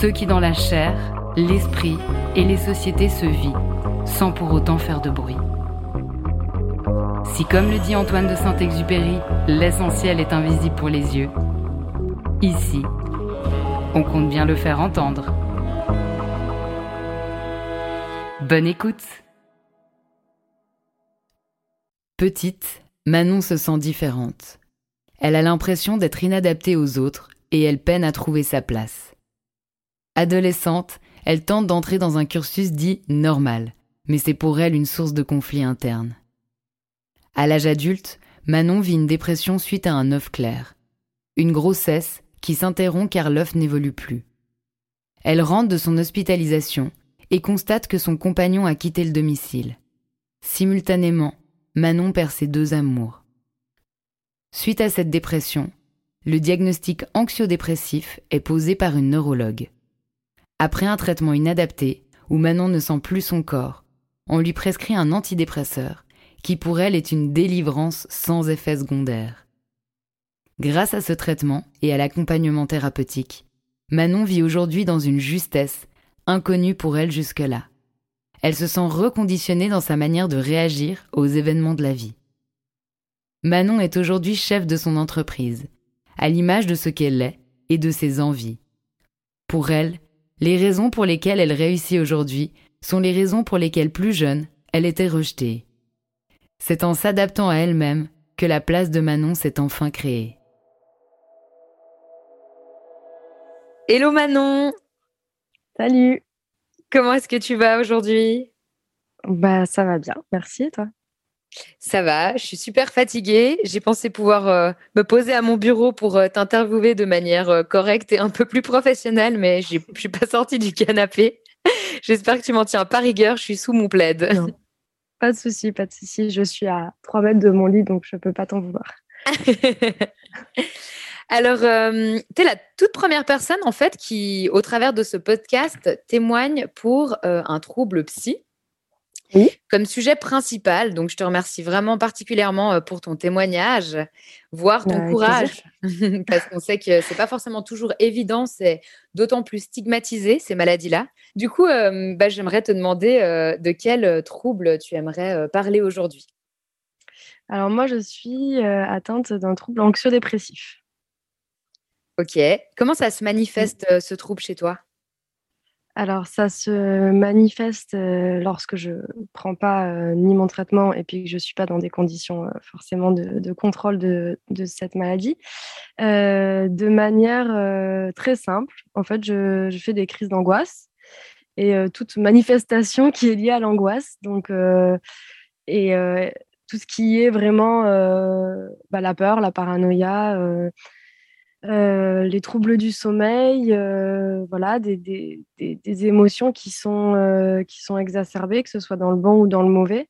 Ceux qui dans la chair, l'esprit et les sociétés se vivent, sans pour autant faire de bruit. Si comme le dit Antoine de Saint-Exupéry, l'essentiel est invisible pour les yeux, ici, on compte bien le faire entendre. Bonne écoute Petite, Manon se sent différente. Elle a l'impression d'être inadaptée aux autres et elle peine à trouver sa place. Adolescente, elle tente d'entrer dans un cursus dit normal, mais c'est pour elle une source de conflit interne. À l'âge adulte, Manon vit une dépression suite à un œuf clair. Une grossesse qui s'interrompt car l'œuf n'évolue plus. Elle rentre de son hospitalisation et constate que son compagnon a quitté le domicile. Simultanément, Manon perd ses deux amours. Suite à cette dépression, le diagnostic anxio-dépressif est posé par une neurologue. Après un traitement inadapté, où Manon ne sent plus son corps, on lui prescrit un antidépresseur, qui pour elle est une délivrance sans effet secondaire. Grâce à ce traitement et à l'accompagnement thérapeutique, Manon vit aujourd'hui dans une justesse inconnue pour elle jusque-là. Elle se sent reconditionnée dans sa manière de réagir aux événements de la vie. Manon est aujourd'hui chef de son entreprise, à l'image de ce qu'elle est et de ses envies. Pour elle, les raisons pour lesquelles elle réussit aujourd'hui sont les raisons pour lesquelles plus jeune, elle était rejetée. C'est en s'adaptant à elle-même que la place de Manon s'est enfin créée. Hello Manon. Salut. Comment est-ce que tu vas aujourd'hui? Bah ça va bien, merci et toi? Ça va, je suis super fatiguée. J'ai pensé pouvoir euh, me poser à mon bureau pour euh, t'interviewer de manière euh, correcte et un peu plus professionnelle, mais je ne suis pas sortie du canapé. J'espère que tu m'en tiens pas rigueur, je suis sous mon plaid. Pas de souci, pas de souci. Je suis à 3 mètres de mon lit, donc je ne peux pas t'en vouloir. Alors, tu es la toute première personne, en fait, qui, au travers de ce podcast, témoigne pour un trouble psy comme sujet principal. Donc, je te remercie vraiment particulièrement euh, pour ton témoignage, voire ton bah, courage, parce qu'on sait que c'est pas forcément toujours évident, c'est d'autant plus stigmatisé ces maladies-là. Du coup, euh, bah, j'aimerais te demander euh, de quel trouble tu aimerais parler aujourd'hui. Alors moi, je suis atteinte d'un trouble anxio-dépressif. Ok. Comment ça se manifeste ce trouble chez toi? Alors, ça se manifeste euh, lorsque je ne prends pas euh, ni mon traitement et puis que je suis pas dans des conditions euh, forcément de, contrôle de, cette maladie. de manière très simple, en fait, je, fais des crises d'angoisse et toute manifestation qui est liée à l'angoisse. Donc, et tout ce qui est vraiment bah, la peur, la paranoïa euh, les troubles du sommeil, euh, voilà, des, émotions qui sont, euh, qui sont exacerbées, que ce soit dans le bon ou dans le mauvais.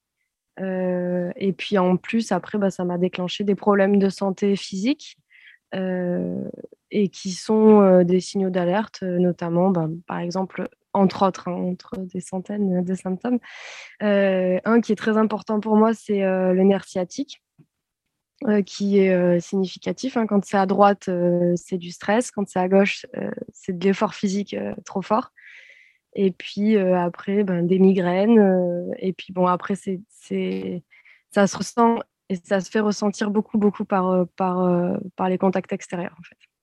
et puis en plus, après, bah, ça m'a déclenché des problèmes de santé physique et qui sont des signaux d'alerte, notamment, bah, par exemple, entre autres, hein, entre des centaines de symptômes. un qui est très important pour moi, c'est le nerf sciatique. Qui est significatif. Hein. Quand c'est à droite, c'est du stress. Quand c'est à gauche, c'est de l'effort physique trop fort. Et puis après, ben, des migraines. et puis bon, après, c'est, ça se ressent et ça se fait ressentir beaucoup, beaucoup par, par, par les contacts extérieurs,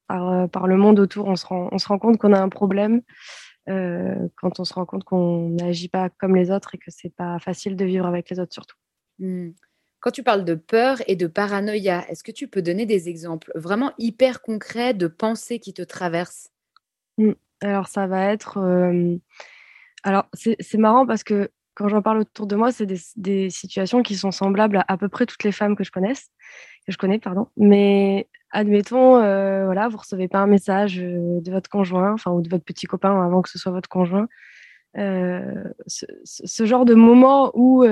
par le monde autour, on se rend, on se rend compte qu'on a un problème quand on se rend compte qu'on n'agit pas comme les autres et que c'est pas facile de vivre avec les autres, surtout. Mmh. Quand tu parles de peur et de paranoïa, est-ce que tu peux donner des exemples vraiment hyper concrets de pensées qui te traversent? Mmh. Alors, ça va être. Alors, c'est marrant parce que quand j'en parle autour de moi, c'est des, situations qui sont semblables à à peu près toutes les femmes que je connaisse, que je connais, pardon. Mais admettons, voilà, vous recevez pas un message de votre conjoint, enfin, ou de votre petit copain avant que ce soit votre conjoint. ce, genre de moment où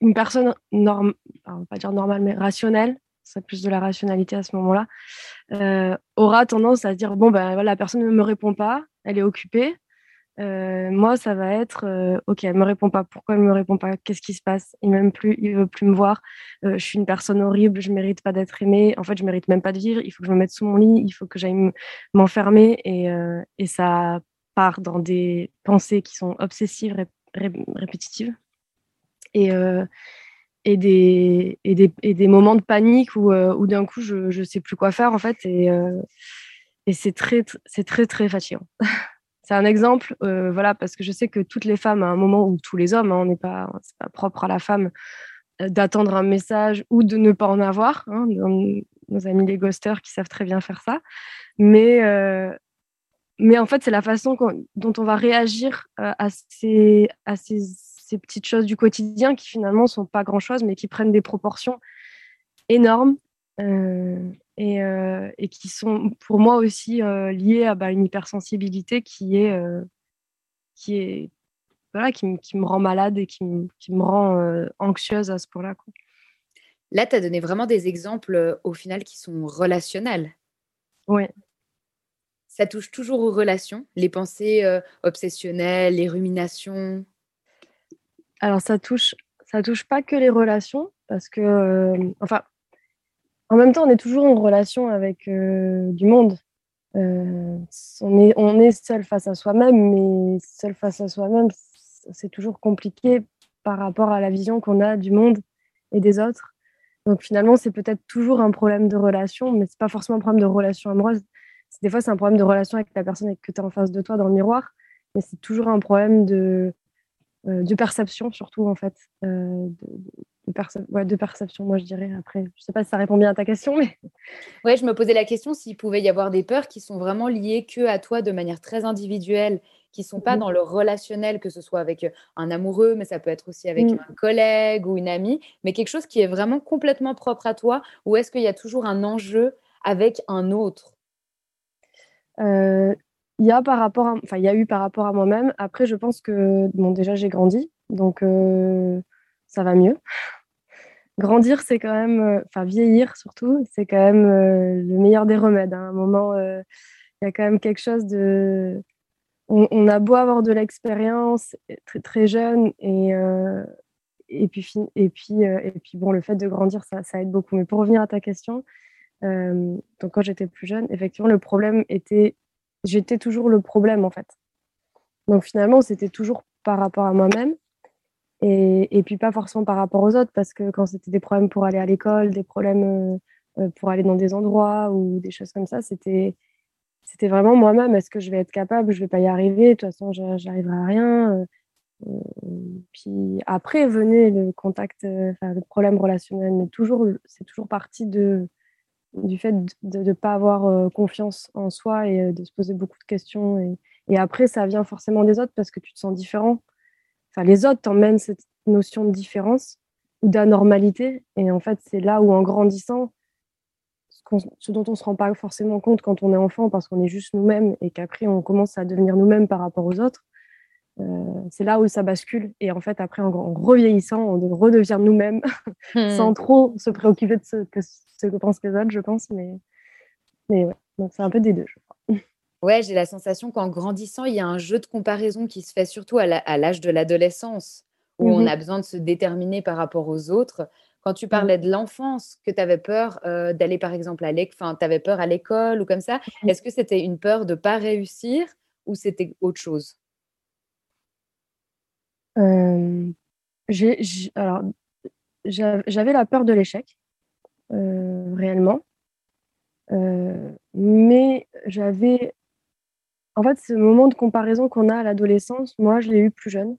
une personne norme, on pas dire normale, mais rationnelle, c'est plus de la rationalité à ce moment-là, euh, aura tendance à dire bon ben voilà, la personne ne me répond pas, elle est occupée. Euh, moi, ça va être euh, ok, elle me répond pas. Pourquoi elle me répond pas? Qu'est-ce qui se passe? Il m'aime plus, il veut plus me voir. je suis une personne horrible, je mérite pas d'être aimée. En fait, je mérite même pas de vivre. Il faut que je me mette sous mon lit, il faut que j'aille m'enfermer et, ça part dans des pensées qui sont obsessives, répétitives. Et, et des, moments de panique où, euh, où d'un coup, je ne sais plus quoi faire, en fait. Et, euh, c'est très, très, fatigant. c'est un exemple, euh, voilà, parce que je sais que toutes les femmes, à un moment, ou tous les hommes, hein, on n'est pas, c'est pas propre à la femme, d'attendre un message ou de ne pas en avoir. Hein, nos amis les ghosters qui savent très bien faire ça. Mais, en fait, c'est la façon dont on va réagir à ces ces petites choses du quotidien qui finalement sont pas grand-chose, mais qui prennent des proportions énormes euh, euh, et, qui sont pour moi aussi euh, liées à bah, une hypersensibilité qui est, qui est voilà, qui, me rend malade et qui, me rend anxieuse à ce point-là. Là, tu as donné vraiment des exemples au final qui sont relationnels. Oui. Ça touche toujours aux relations, les pensées obsessionnelles, les ruminations alors ça touche, ça touche pas que les relations, parce que, euh, enfin, en même temps, on est toujours en relation avec euh, du monde. Euh, on, est, seul face à soi-même, mais seul face à soi-même, c'est toujours compliqué par rapport à la vision qu'on a du monde et des autres. Donc finalement, c'est peut-être toujours un problème de relation, mais c'est pas forcément un problème de relation amoureuse. Des fois, c'est un problème de relation avec la personne que tu as en face de toi dans le miroir, mais c'est toujours un problème de, de perception surtout en fait euh, de, de, perception moi je dirais après je sais pas si ça répond bien à ta question mais ouais je me posais la question s'il pouvait y avoir des peurs qui sont vraiment liées que à toi de manière très individuelle qui sont pas mmh. dans le relationnel que ce soit avec euh, un amoureux mais ça peut être aussi avec mmh. un collègue ou une amie mais quelque chose qui est vraiment complètement propre à toi ou est-ce qu'il y a toujours un enjeu avec un autre? Il y a par rapport enfin il y a eu par rapport à moi-même. Après je pense que bon déjà j'ai grandi donc euh, ça va mieux. Grandir c'est quand même euh, enfin vieillir surtout c'est quand même euh, le meilleur des remèdes hein. à un moment il y a quand même quelque chose de on, a beau avoir de l'expérience très très jeune et et puis et puis et puis bon le fait de grandir ça, ça aide beaucoup. Mais pour revenir à ta question donc quand j'étais plus jeune effectivement le problème était j'étais toujours le problème en fait. Donc finalement, c'était toujours par rapport à moi-même et, puis pas forcément par rapport aux autres parce que quand c'était des problèmes pour aller à l'école, des problèmes euh, euh, pour aller dans des endroits ou des choses comme ça, c'était c'était vraiment moi-même. Est-ce que je vais être capable? Je vais pas y arriver. De toute façon, j'arriverai à rien. Euh, puis après venait le contact, le problème relationnel, mais toujours c'est toujours parti de du fait de ne pas avoir euh, confiance en soi et euh, de se poser beaucoup de questions. Et, après, ça vient forcément des autres parce que tu te sens différent. Enfin, les autres t'emmènent cette notion de différence ou d'anormalité. Et en fait, c'est là où, en grandissant, ce, dont on ne se rend pas forcément compte quand on est enfant parce qu'on est juste nous-mêmes et qu'après, on commence à devenir nous-mêmes par rapport aux autres, c'est là où ça bascule. Et en fait, après, en, revieillissant, on redevient nous-mêmes sans hmm. trop se préoccuper de ce que, ce que pensent les autres, je pense. Mais, mais ouais, donc c'est un peu des deux, je crois. Ouais, j'ai la sensation qu'en grandissant, il y a un jeu de comparaison qui se fait surtout à l'âge de l'adolescence, où on Mmh a besoin de se déterminer par rapport aux autres. Quand tu Mmh. parlais de l'enfance, que tu avais peur euh, d'aller par exemple à l'école, tu avais peur à l'école ou comme ça, Mmh. est-ce que c'était une peur de ne pas réussir ou c'était autre chose Euh, j'ai, j'- alors, j'a- j'avais la peur de l'échec, euh, réellement. Euh, mais j'avais, en fait, ce moment de comparaison qu'on a à l'adolescence, moi, je l'ai eu plus jeune.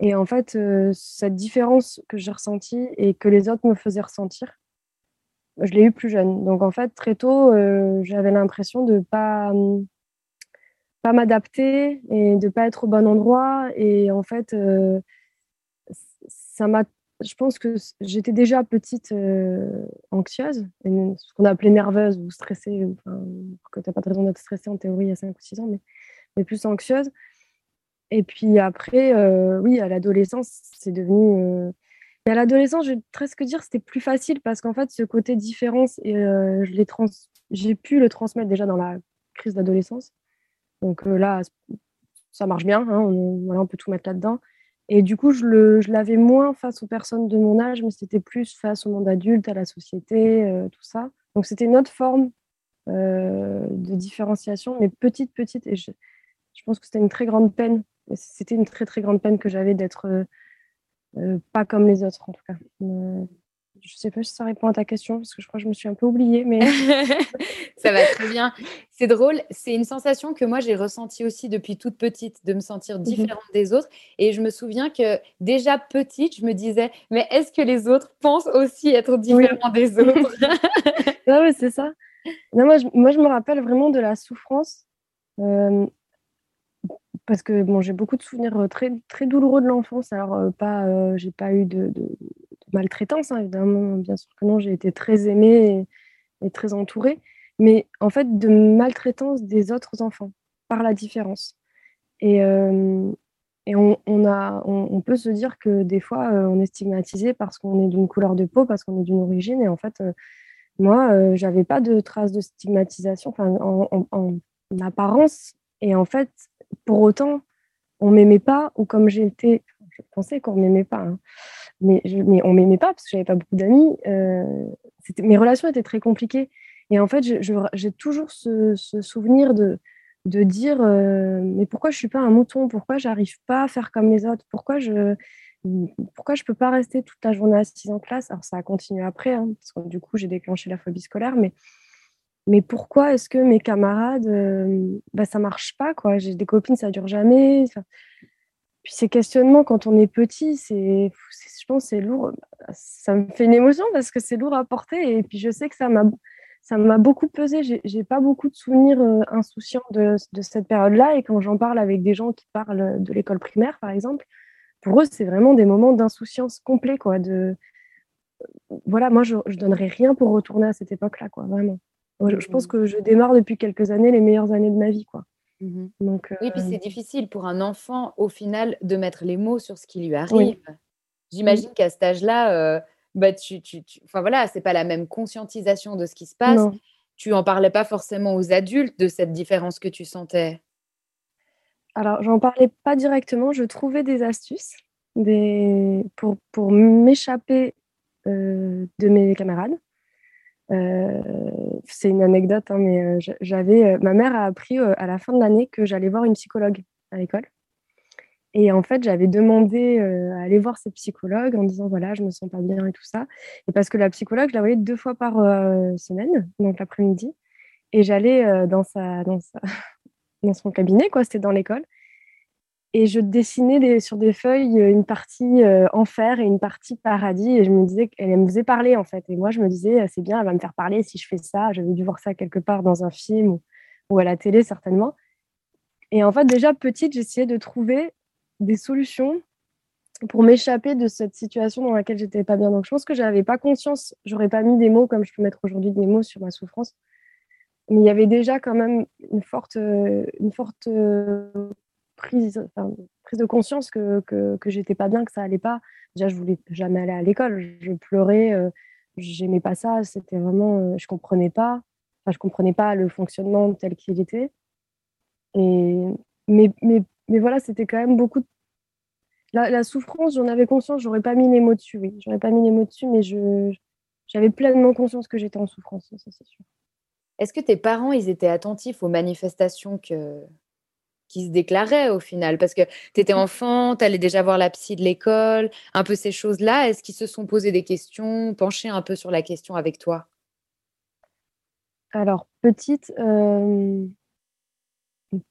Et en fait, euh, cette différence que j'ai ressentie et que les autres me faisaient ressentir, je l'ai eu plus jeune. Donc, en fait, très tôt, euh, j'avais l'impression de pas, hum, pas m'adapter et de pas être au bon endroit. Et en fait, euh, ça m'a, je pense que j'étais déjà petite euh, anxieuse, ce qu'on appelait nerveuse ou stressée, enfin, que tu n'as pas de raison d'être stressée en théorie a 5 ou 6 ans, mais, mais plus anxieuse. Et puis après, euh, oui, à l'adolescence, c'est devenu. euh, Mais à l'adolescence, je vais presque dire c'était plus facile parce qu'en fait, ce côté différence, et, je l'ai trans... j'ai pu le transmettre déjà dans la crise d'adolescence. Donc euh, là, ça marche bien, hein, on, voilà, on peut tout mettre là-dedans. Et du coup, je, l'avais moins face aux personnes de mon âge, mais c'était plus face au monde adulte, à la société, euh, tout ça. Donc c'était une autre forme euh, de différenciation, mais petite, petite. Et je, pense que c'était une très grande peine. C'était une très, très grande peine que j'avais d'être pas comme les autres, en tout cas. Euh, je sais pas si ça répond à ta question, parce que je crois que je me suis un peu oubliée, mais... ça va très bien. C'est drôle, c'est une sensation que moi j'ai ressentie aussi depuis toute petite, de me sentir différente mmh. des autres. Et je me souviens que déjà petite, je me disais, mais est-ce que les autres pensent aussi être différents oui. des autres? Ah oui, c'est ça. Non, moi, je, moi, je me rappelle vraiment de la souffrance. Euh, parce que bon, j'ai beaucoup de souvenirs très, très douloureux de l'enfance. Alors, euh, pas, euh, j'ai pas eu de maltraitance, hein, évidemment, bien sûr que non, j'ai été très aimée et, très entourée, mais en fait, de maltraitance des autres enfants, par la différence. Et, euh, et on, a, on, peut se dire que des fois, euh, on est stigmatisé parce qu'on est d'une couleur de peau, parce qu'on est d'une origine, et en fait, euh, moi, j'avais pas de traces de stigmatisation, en, en, en apparence, et en fait, pour autant, on m'aimait pas, ou comme j'étais, je pensais qu'on m'aimait pas, hein, mais, je, mais on m'aimait pas parce que j'avais pas beaucoup d'amis. Euh, mes relations étaient très compliquées. Et en fait, j'ai toujours ce, souvenir de, de dire euh, mais pourquoi je suis pas un mouton? Pourquoi j'arrive pas à faire comme les autres? Pourquoi je pourquoi je peux pas rester toute la journée assise en classe? Alors ça a continué après, hein, parce que du coup j'ai déclenché la phobie scolaire, mais mais pourquoi est-ce que mes camarades, euh, bah, ça marche pas J'ai des copines, ça dure jamais. Puis ces questionnements quand on est petit, c'est, je pense, c'est lourd. Ça me fait une émotion parce que c'est lourd à porter. Et puis je sais que ça m'a, ça m'a beaucoup pesé. J'ai, pas beaucoup de souvenirs euh, insouciants de, de cette période-là. Et quand j'en parle avec des gens qui parlent de l'école primaire, par exemple, pour eux, c'est vraiment des moments d'insouciance complet, quoi. De, voilà, moi, je, je donnerais rien pour retourner à cette époque-là, quoi, vraiment. Je, je pense que je démarre depuis quelques années les meilleures années de ma vie, quoi. Mmh. Donc, euh... Oui, puis c'est difficile pour un enfant, au final, de mettre les mots sur ce qui lui arrive. Oui. J'imagine qu'à cet âge-là, euh, bah, tu, tu, tu... Enfin, voilà, c'est pas la même conscientisation de ce qui se passe. Non. Tu en parlais pas forcément aux adultes de cette différence que tu sentais. Alors, j'en parlais pas directement. Je trouvais des astuces des... pour, pour m'échapper euh, de mes camarades. Euh, c'est une anecdote, hein, mais euh, j'avais, euh, ma mère a appris à la fin de l'année que j'allais voir une psychologue à l'école. Et en fait, j'avais demandé à aller voir cette psychologue en disant voilà, je me sens pas bien et tout ça. Et parce que la psychologue, je la voyais deux fois par semaine, donc l'après-midi. Et j'allais dans, sa, dans, sa, dans son cabinet, quoi, c'était dans l'école. Et je dessinais des, sur des feuilles une partie euh, enfer et une partie paradis. Et je me disais qu'elle me faisait parler, en fait. Et moi, je me disais, c'est bien, elle va me faire parler si je fais ça. J'avais dû voir ça quelque part dans un film ou, ou, à la télé, certainement. Et en fait, déjà petite, j'essayais de trouver des solutions pour m'échapper de cette situation dans laquelle j'étais pas bien. Donc, je pense que j'avais pas conscience, j'aurais pas mis des mots comme je peux mettre aujourd'hui des mots sur ma souffrance. Mais il y avait déjà quand même une forte, une forte prise, prise de conscience que, que, que j'étais pas bien, que ça allait pas. Déjà, je voulais jamais aller à l'école. Je pleurais, euh, j'aimais pas ça. C'était vraiment, euh, je comprenais pas. Enfin, je comprenais pas le fonctionnement tel qu'il était. Et, mais, mais, mais voilà, c'était quand même beaucoup. La, la souffrance, j'en avais conscience, j'aurais pas mis les mots dessus. J'aurais pas mis les mots dessus, mais je, j'avais pleinement conscience que j'étais en souffrance, ça c'est sûr. Est-ce que tes parents, ils étaient attentifs aux manifestations que, qui se déclaraient au final Parce que tu étais mmh. enfant, tu allais déjà voir la psy de l'école, un peu ces choses-là. Est-ce qu'ils se sont posés des questions, penchés un peu sur la question avec toi? Alors, petite, euh,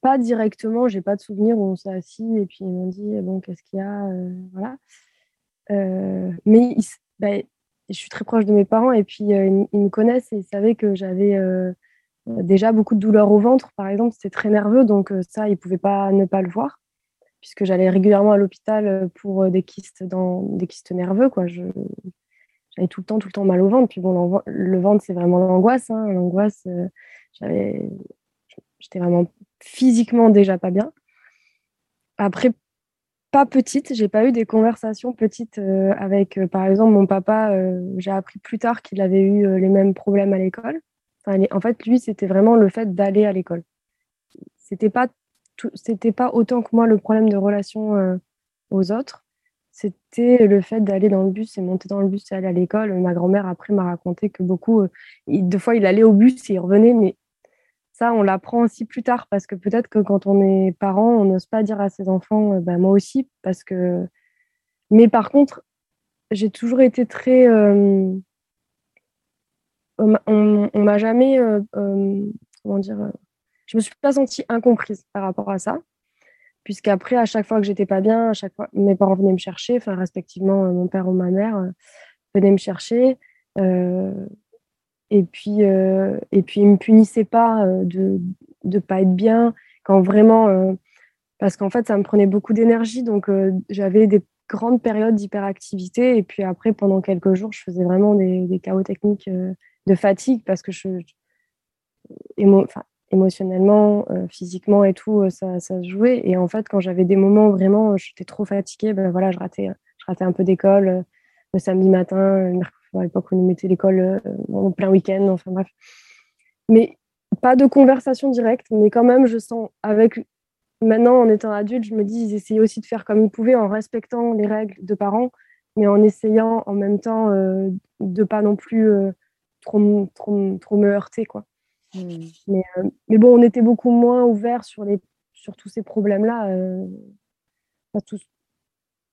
pas directement, j'ai pas de souvenir où on s'est assis et puis ils m'ont dit bon, qu'est-ce qu'il y a euh, Voilà. Euh, mais bah, je suis très proche de mes parents et puis ils, ils, me connaissent et ils savaient que j'avais déjà beaucoup de douleurs au ventre, par exemple, c'était très nerveux, donc euh, ça, ils ne pouvaient pas ne pas le voir, puisque j'allais régulièrement à l'hôpital euh, pour euh, des kystes, dans, des kystes nerveux. Quoi. J'avais tout le temps, tout le temps mal au ventre. Puis bon, le ventre, c'est vraiment l'angoisse. Hein. L'angoisse, j'avais, j'étais vraiment physiquement déjà pas bien. Après, pas petite, j'ai pas eu des conversations petites avec, par exemple, mon papa. j'ai appris plus tard qu'il avait eu les mêmes problèmes à l'école en fait, lui, c'était vraiment le fait d'aller à l'école. C'était pas c'était pas autant que moi le problème de relation euh, aux autres. C'était le fait d'aller dans le bus et monter dans le bus et aller à l'école. Ma grand-mère après m'a raconté que beaucoup, euh, deux fois, il allait au bus et il revenait, mais ça, on l'apprend aussi plus tard parce que peut-être que quand on est parent, on n'ose pas dire à ses enfants, euh, bah, moi aussi, parce que. Mais par contre, j'ai toujours été très on, on m'a jamais, euh, euh, comment dire, euh, je me suis pas sentie incomprise par rapport à ça, puisqu'après, à chaque fois que j'étais pas bien, mes parents venaient me chercher, enfin, respectivement, mon père ou ma mère venaient me chercher. et puis, et puis, ils me punissaient pas de ne pas être bien quand vraiment, parce qu'en fait, ça me prenait beaucoup d'énergie, donc j'avais des grandes périodes d'hyperactivité, et puis après, pendant quelques jours, je faisais vraiment des chaos techniques de fatigue parce que je, émotionnellement, euh, physiquement et tout, euh, ça, ça, se jouait. Et en fait, quand j'avais des moments où vraiment j'étais trop fatiguée, ben voilà, je ratais, je ratais un peu d'école euh, le samedi matin, à l'époque où on mettait l'école en plein week-end, enfin bref. Mais pas de conversation directe, mais quand même, je sens avec maintenant en étant adulte, je me dis ils essayaient aussi de faire comme ils pouvaient en respectant les règles de parents, mais en essayant en même temps de pas non plus trop, trop, trop me heurter. Quoi. Hmm. Mais, euh, mais, bon, on était beaucoup moins ouverts sur, les, sur tous ces problèmes-là. Euh,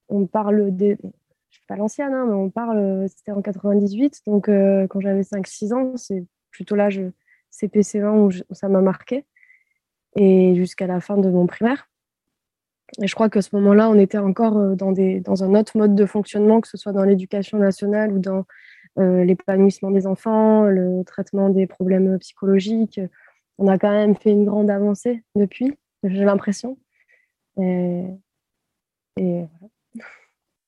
on parle des. Je suis pas l'ancienne, hein, mais on parle. C'était en 98, donc euh, quand j'avais 5-6 ans, c'est plutôt l'âge CPC20 où, où ça m'a marqué. Et jusqu'à la fin de mon primaire. Et je crois qu'à ce moment-là, on était encore dans, des, dans un autre mode de fonctionnement, que ce soit dans l'éducation nationale ou dans euh, l'épanouissement des enfants, le traitement des problèmes psychologiques. On a quand même fait une grande avancée depuis, j'ai l'impression. Et,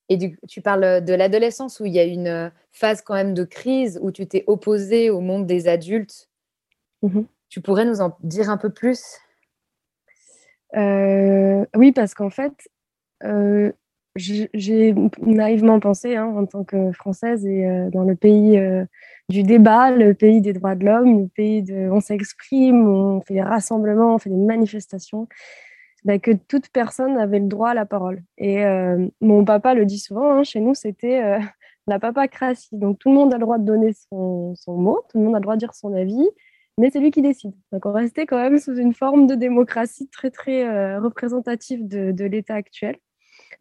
et, du, tu parles de l'adolescence où il y a une phase quand même de crise où tu t'es opposé au monde des adultes. Mm-hmm. Tu pourrais nous en dire un peu plus? Euh, Oui, parce qu'en fait, euh, j'ai naïvement pensé, hein, en tant que Française et euh, dans le pays euh, du débat, le pays des droits de l'homme, le pays de on s'exprime, on fait des rassemblements, on fait des manifestations, bah, que toute personne avait le droit à la parole. Et euh, mon papa le dit souvent, hein, chez nous, c'était la papacratie. Donc tout le monde a le droit de donner son, mot, tout le monde a le droit de dire son avis, mais c'est lui qui décide. Donc on restait quand même sous une forme de démocratie très, très représentative de l'État actuel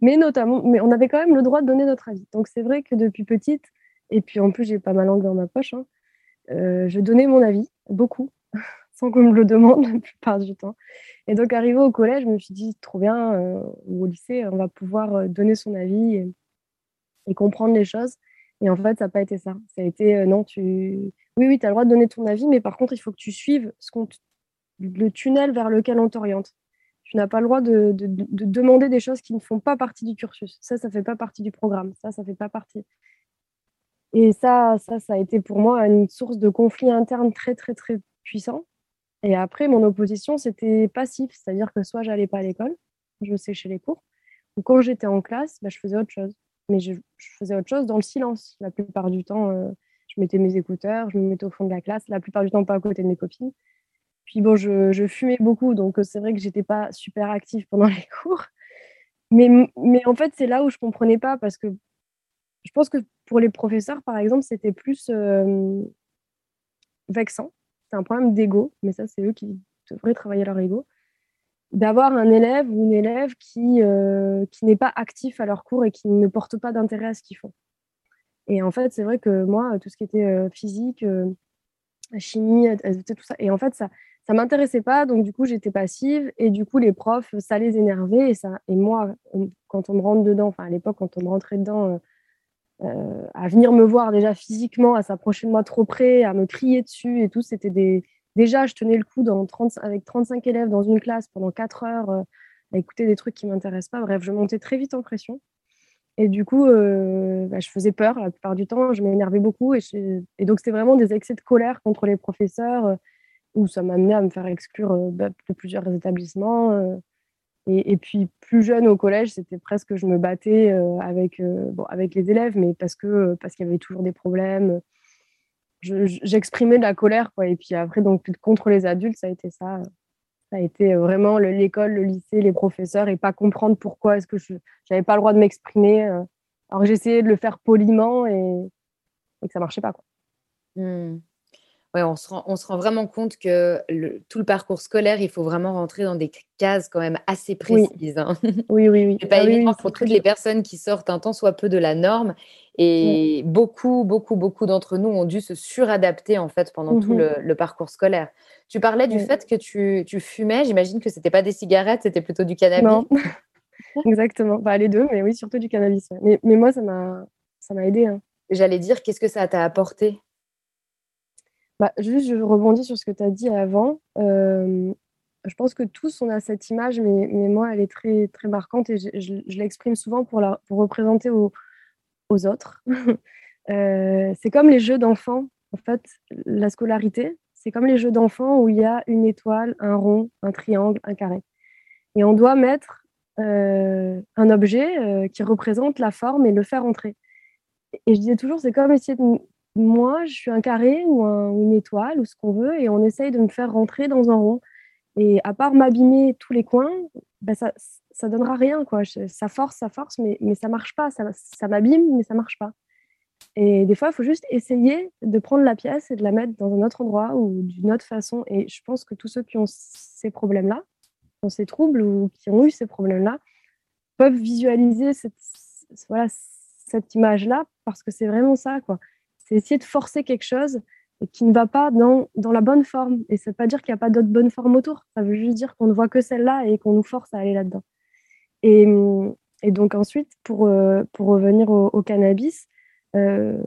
mais notamment, on avait quand même le droit de donner notre avis. Donc c'est vrai que depuis petite, et puis en plus j'ai pas ma langue dans ma poche, hein, euh, je donnais mon avis, beaucoup, sans qu'on me le demande la plupart du temps. Et donc arrivé au collège, je me suis dit, trop bien, euh, ou au lycée, on va pouvoir euh, donner son avis et, comprendre les choses. Et en fait, ça n'a pas été ça. Ça a été, non, tu... Oui, oui, tu as le droit de donner ton avis, mais par contre, il faut que tu suives le tunnel vers lequel on t'oriente tu n'as pas le droit de, demander des choses qui ne font pas partie du cursus. Ça, ça ne fait pas partie du programme. Ça, ça ne fait pas partie. Et ça, ça, a été pour moi une source de conflit interne très, très, très puissant. Et après, mon opposition, c'était passif. C'est-à-dire que soit j'allais pas à l'école, je séchais les cours, ou quand j'étais en classe, bah, je faisais autre chose. Mais je, faisais autre chose dans le silence. La plupart du temps, euh, je mettais mes écouteurs, je me mettais au fond de la classe. La plupart du temps, pas à côté de mes copines. Puis bon, je, fumais beaucoup, donc c'est vrai que j'étais pas super active pendant les cours. Mais, mais en fait, c'est là où je comprenais pas parce que je pense que pour les professeurs, par exemple, c'était plus vexant. C'est un problème d'ego, mais ça, c'est eux qui devraient travailler leur ego. D'avoir un élève ou une élève qui, qui n'est pas actif à leur cours et qui ne porte pas d'intérêt à ce qu'ils font. Et en fait, c'est vrai que moi, tout ce qui était physique, chimie, tout ça, et en fait, ça ça m'intéressait pas, donc du coup, j'étais passive, et du coup, les profs, ça les énervait, et, ça, et moi, quand on me rentre dedans, enfin à l'époque, quand on me rentrait dedans, à venir me voir déjà physiquement, à s'approcher de moi trop près, à me crier dessus et tout, c'était des... Déjà, je tenais le coup dans 30... avec 35 élèves dans une classe pendant 4 heures, à écouter des trucs qui m'intéressent pas. Bref, je montais très vite en pression. Et du coup, euh, bah, je faisais peur la plupart du temps, je m'énervais beaucoup. Et, et donc, c'était vraiment des excès de colère contre les professeurs, euh, où ça m'a amené à me faire exclure euh, bah, de plusieurs établissements. Et, et, puis, plus jeune au collège, c'était presque que je me battais avec, bon, avec les élèves, mais parce qu'il parce qu'il y avait toujours des problèmes. J'exprimais de la colère. Quoi. Et puis après, donc, contre les adultes, ça a été ça. Ça a été vraiment l'école, le lycée, les professeurs et pas comprendre pourquoi est-ce que je n'avais pas le droit de m'exprimer. Euh. Alors que j'essayais de le faire poliment et, et que ça marchait pas. Quoi. Mmh on, se rend, on se rend vraiment compte que tout le parcours scolaire, il faut vraiment rentrer dans des cases quand même assez précises. Hein. Oui, oui, oui. C'est pas ah évident pour toutes les personnes qui sortent un temps soit peu de la norme. Et beaucoup, beaucoup, beaucoup d'entre nous ont dû se suradapter en fait pendant tout mmh le, parcours scolaire. Tu parlais du fait que tu, tu fumais. J'imagine que c'était pas des cigarettes, c'était plutôt du cannabis. Non. Exactement. Bah, les deux, mais oui, surtout du cannabis. Mais, mais moi, ça m'a, ça m'a aidé. Hein. J'allais dire, qu'est-ce que ça t'a apporté? Bah, juste, je rebondis sur ce que tu as dit avant. Euh, je pense que tous, on a cette image, mais, mais moi, elle est très, très marquante et je, je, l'exprime souvent pour, la, pour représenter aux, aux autres. euh, c'est comme les jeux d'enfants. En fait, la scolarité, c'est comme les jeux d'enfants où il y a une étoile, un rond, un triangle, un carré. Et on doit mettre euh, un objet qui représente la forme et le faire entrer. Et je disais toujours, c'est comme essayer de, moi, je suis un carré ou, une étoile ou ce qu'on veut, et on essaye de me faire rentrer dans un rond. Et à part m'abîmer tous les coins, ben ça, ça donnera rien. Quoi. ça force, ça force, mais, mais ça marche pas. Ça, ça m'abîme, mais ça marche pas. Et des fois, il faut juste essayer de prendre la pièce et de la mettre dans un autre endroit ou d'une autre façon. Et je pense que tous ceux qui ont ces problèmes-là, ont ces troubles ou qui ont eu ces problèmes-là, peuvent visualiser cette, cette image-là parce que c'est vraiment ça. Quoi c'est essayer de forcer quelque chose qui ne va pas dans, dans la bonne forme. Et ça ne veut pas dire qu'il n'y a pas d'autres bonnes formes autour. Ça veut juste dire qu'on ne voit que celle-là et qu'on nous force à aller là-dedans. Et, et, donc ensuite, pour, euh, pour revenir au, cannabis, euh,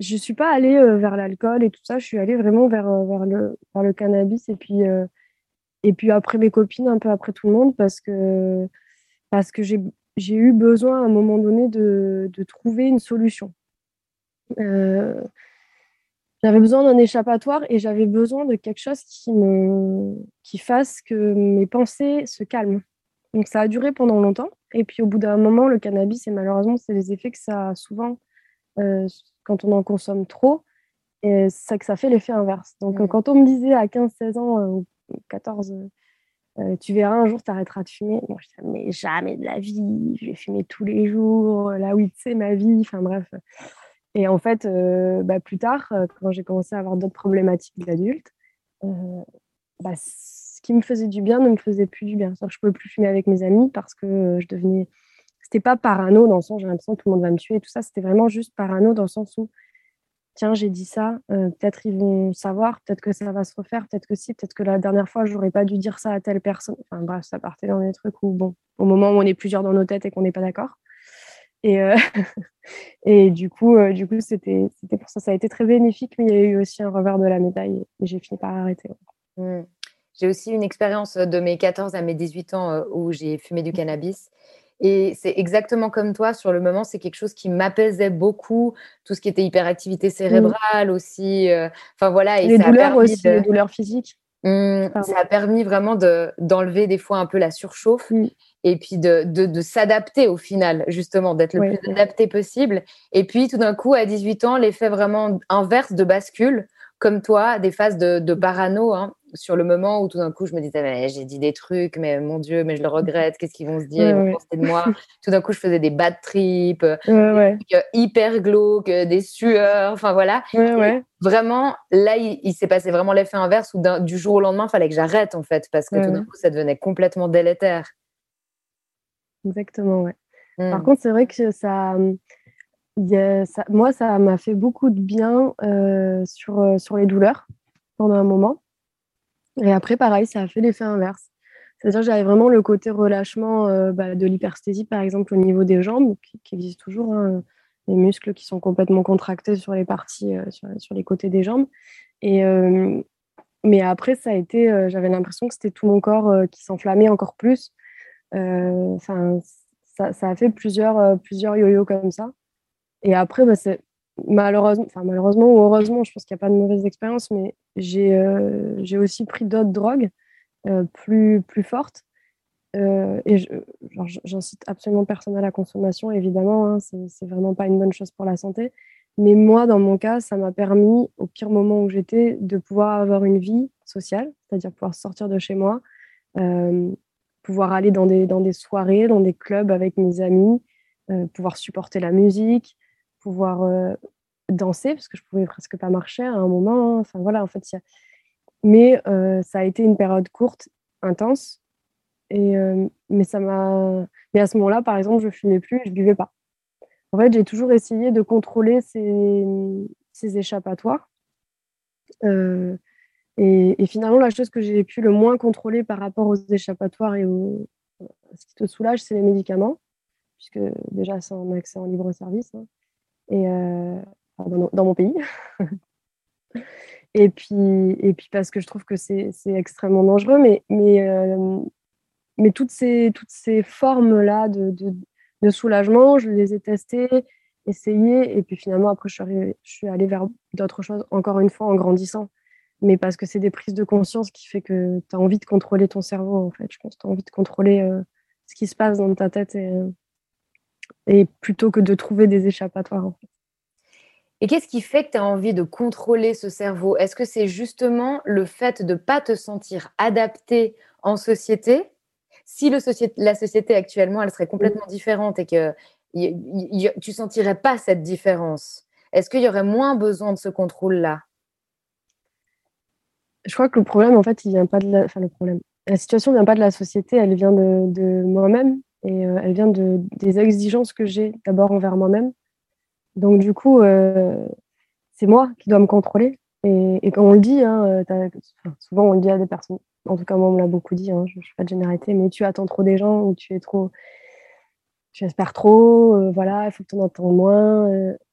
je ne suis pas allée euh, vers l'alcool et tout ça. Je suis allée vraiment vers, vers, le, le cannabis. Et puis, et puis après mes copines, un peu après tout le monde, parce que, parce que j'ai eu besoin à un moment donné de, de trouver une solution. Euh, j'avais besoin d'un échappatoire et j'avais besoin de quelque chose qui me qui fasse que mes pensées se calment. Donc ça a duré pendant longtemps. Et puis au bout d'un moment, le cannabis, et malheureusement, c'est les effets que ça a souvent euh, quand on en consomme trop, et c'est que ça fait l'effet inverse. Donc quand on me disait à 15-16 ans euh, ou 14, tu verras un jour, tu arrêteras de fumer. Moi, je disais, mais jamais de la vie, je vais fumer tous les jours, là oui, c'est ma vie. Enfin bref. Et en fait, euh, bah, plus tard, euh, quand j'ai commencé à avoir d'autres problématiques d'adulte, euh, bah, ce qui me faisait du bien ne me faisait plus du bien. Je ne pouvais plus fumer avec mes amis parce que je devenais. C'était pas parano dans le sens j'ai l'impression que tout le monde va me tuer tout ça. C'était vraiment juste parano dans le sens où, tiens, j'ai dit ça, peut-être ils vont savoir, peut-être que ça va se refaire, peut-être que si, peut-être que la dernière fois, j'aurais pas dû dire ça à telle personne. Enfin bref, ça partait dans des trucs où, bon, au moment où on est plusieurs dans nos têtes et qu'on n'est pas d'accord. Et, euh, et du coup, euh, du coup c'était, c'était pour ça. Ça a été très bénéfique, mais il y a eu aussi un revers de la médaille et j'ai fini par arrêter. Mmh. J'ai aussi une expérience de mes 14 à mes 18 ans euh, où j'ai fumé du cannabis. Et c'est exactement comme toi, sur le moment, c'est quelque chose qui m'apaisait beaucoup, tout ce qui était hyperactivité cérébrale aussi. Enfin voilà. Et les douleurs aussi, les douleurs physiques. Mmh, ça a permis vraiment de, d'enlever des fois un peu la surchauffe. Et puis de, de, s'adapter au final, justement, d'être le plus adapté possible. Et puis tout d'un coup, à 18 ans, l'effet vraiment inverse de bascule, comme toi, des phases de, de parano, hein, sur le moment où tout d'un coup je me disais j'ai dit des trucs, mais mon Dieu, mais je le regrette, qu'est-ce qu'ils vont se dire, ils vont penser de moi. tout d'un coup je faisais des bad trips, euh, hyper glauques, des sueurs, enfin voilà. Vraiment, là il, s'est passé vraiment l'effet inverse où du jour au lendemain il fallait que j'arrête en fait parce que tout d'un coup ça devenait complètement délétère. Exactement, ouais. Par mmh. contre, c'est vrai que ça, moi, ça m'a fait beaucoup de bien euh, sur, euh, sur les douleurs pendant un moment. Et après, pareil, ça a fait l'effet inverse. C'est-à-dire que j'avais vraiment le côté relâchement euh, bah, de l'hypersthésie, par exemple, au niveau des jambes, qui, existe toujours, hein, les muscles qui sont complètement contractés sur les parties, sur, sur, les côtés des jambes. Et, mais après, ça a été, j'avais l'impression que c'était tout mon corps qui s'enflammait encore plus. Enfin, ça, ça, a fait plusieurs, plusieurs yo-yo comme ça. Et après, bah, c'est malheureusement, enfin malheureusement ou heureusement, je pense qu'il n'y a pas de mauvaise expérience, mais j'ai euh, aussi pris d'autres drogues euh, plus, plus fortes. Euh, et j'incite absolument personne à la consommation, évidemment, hein, c'est vraiment pas une bonne chose pour la santé. Mais moi, dans mon cas, ça m'a permis, au pire moment où j'étais, de pouvoir avoir une vie sociale, c'est-à-dire pouvoir sortir de chez moi, pouvoir aller dans des, dans des soirées, dans des clubs avec mes amis, pouvoir supporter la musique, pouvoir euh, danser, parce que je pouvais presque pas marcher à un moment. Hein. Enfin voilà, en fait, mais euh, ça a été une période courte, intense. Et, euh, mais ça m'a. Mais à ce moment-là, par exemple, je fumais plus, je buvais pas. En fait, j'ai toujours essayé de contrôler ces, ces échappatoires. Et, finalement, la chose que j'ai pu le moins contrôler par rapport aux échappatoires et au, ce qui te soulage, c'est les médicaments, puisque déjà, c'est en accès en libre service. Hein et, euh, dans, mon pays. et, puis, et puis parce que je trouve que c'est extrêmement dangereux, mais, euh, mais toutes ces, toutes ces formes-là de, de, soulagement, je les ai testées, essayées, et puis finalement, après, je suis allée vers d'autres choses, encore une fois, en grandissant. Mais parce que c'est des prises de conscience qui fait que tu as envie de contrôler ton cerveau, en fait. Je pense que tu as envie de contrôler euh, ce qui se passe dans ta tête et, et plutôt que de trouver des échappatoires. Et qu'est-ce qui fait que tu as envie de contrôler ce cerveau? Est-ce que c'est justement le fait de ne pas te sentir adapté en société? Si le la société actuellement, elle serait complètement différente et que tu sentirais pas cette différence, est-ce qu'il y aurait moins besoin de ce contrôle-là? Je crois que le problème, en fait, il vient pas de la... Enfin, le problème. La situation vient pas de la société, elle vient de moi-même et euh, elle vient de, des exigences que j'ai d'abord envers moi-même. Donc du coup, euh, c'est moi qui dois me contrôler. Et, et quand on le dit, hein, euh, souvent on le dit à des personnes, en tout cas moi on me l'a beaucoup dit, hein, je ne suis pas de généralité, mais tu attends trop des gens ou tu es trop, tu espères trop, voilà, il faut que tu en entends moins.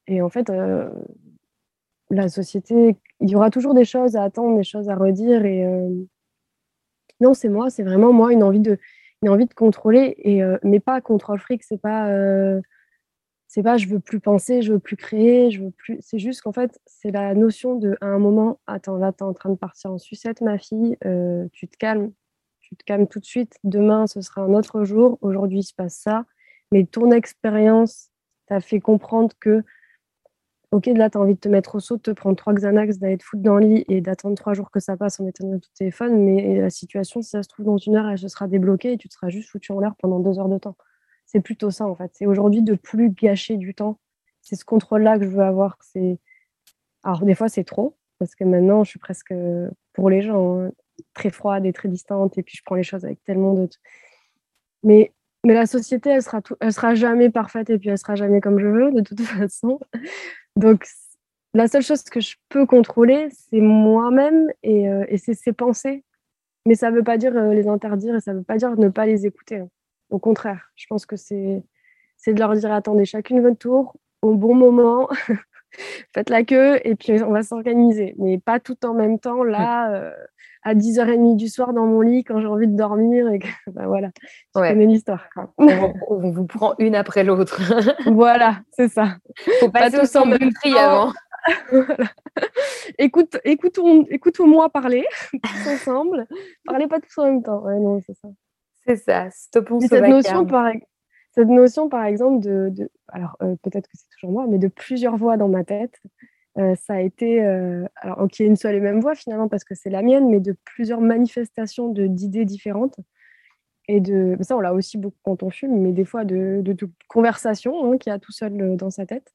et en fait, la société, il y aura toujours des choses à attendre, des choses à redire. Et non, c'est moi, c'est vraiment moi une envie de, envie de contrôler, et, euh, mais pas contrôle fric, c'est pas, euh, c'est pas je veux plus penser, je veux plus créer, je veux plus. C'est juste qu'en fait, c'est la notion de à un moment, attends, là, tu es en train de partir en sucette, ma fille, euh, tu te calmes, tu te calmes tout de suite. Demain, ce sera un autre jour. Aujourd'hui, il se passe ça. Mais ton expérience t'a fait comprendre que ok, là, tu as envie de te mettre au saut, de te prendre trois Xanax, d'aller te foutre dans le lit et d'attendre trois jours que ça passe en éteignant ton téléphone. Mais la situation, si ça se trouve, dans une heure, elle se sera débloquée et tu te seras juste foutu en l'air pendant deux heures de temps. C'est plutôt ça, en fait. C'est aujourd'hui de plus gâcher du temps. C'est ce contrôle-là que je veux avoir. Alors, des fois, c'est trop, parce que maintenant, je suis presque, pour les gens, hein, très froide et très distante, et puis je prends les choses avec tellement de... Mais mais la société, elle sera, elle sera jamais parfaite et puis elle sera jamais comme je veux, de toute façon. Donc, la seule chose que je peux contrôler, c'est moi-même et, euh, c'est ses pensées. Mais ça ne veut pas dire euh, les interdire et ça ne veut pas dire ne pas les écouter. Hein. Au contraire, je pense que c'est de leur dire attendez, chacune votre tour, au bon moment, faites la queue et puis on va s'organiser. Mais pas tout en même temps, là, euh, à 10h30 du soir dans mon lit quand j'ai envie de dormir. Et que, ben voilà, tu ouais. connais l'histoire. On, vous prend une après l'autre. voilà, c'est ça. Faut pas tous en même tri avant. Écoute, écoutons, écoutons-moi parler tous ensemble. Parlez pas tous en même temps. Ouais, non, c'est ça. C'est ça. Stoppons ce cette notion, par, cette notion, par exemple, de, de alors euh, peut-être que c'est toujours moi, mais de plusieurs voix dans ma tête. ça a été, alors ok, une seule et même voix finalement parce que c'est la mienne, mais de plusieurs manifestations d'idées différentes. Et de, ça, on l'a aussi beaucoup quand on fume, mais des fois de, de, conversation hein, qui a tout seul dans sa tête.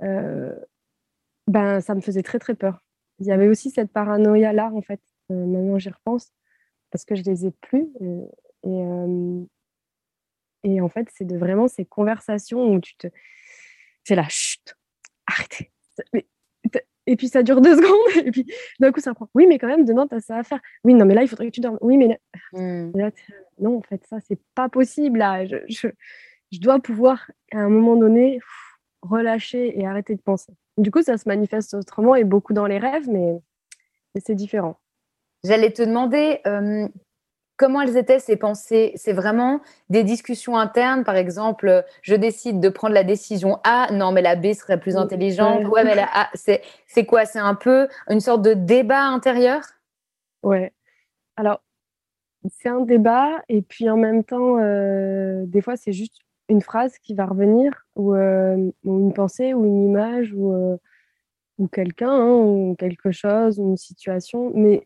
ben, ça me faisait très très peur. Il y avait aussi cette paranoïa-là, en fait. maintenant, j'y repense parce que je les ai plus. et en fait, c'est de vraiment ces conversations où tu te. C'est la chute, arrêtez. Et puis ça dure deux secondes, et puis d'un coup ça reprend. Oui, mais quand même, demain, tu as ça à faire. Oui, non, mais là, il faudrait que tu dormes. Oui, mais mmh. non, en fait, ça, c'est pas possible. Là. Je, je, je, dois pouvoir, à un moment donné, relâcher et arrêter de penser. Du coup, ça se manifeste autrement et beaucoup dans les rêves, mais, mais c'est différent. J'allais te demander, euh, Comment elles étaient ces pensées? C'est vraiment des discussions internes, par exemple, je décide de prendre la décision A, non, mais la B serait plus intelligente. Ouais, mais la A, c'est quoi? C'est un peu une sorte de débat intérieur? Ouais. Alors, c'est un débat, et puis en même temps, euh, des fois, c'est juste une phrase qui va revenir, ou, euh, une pensée, ou une image, ou, euh, ou quelqu'un, hein, ou quelque chose, ou une situation. Mais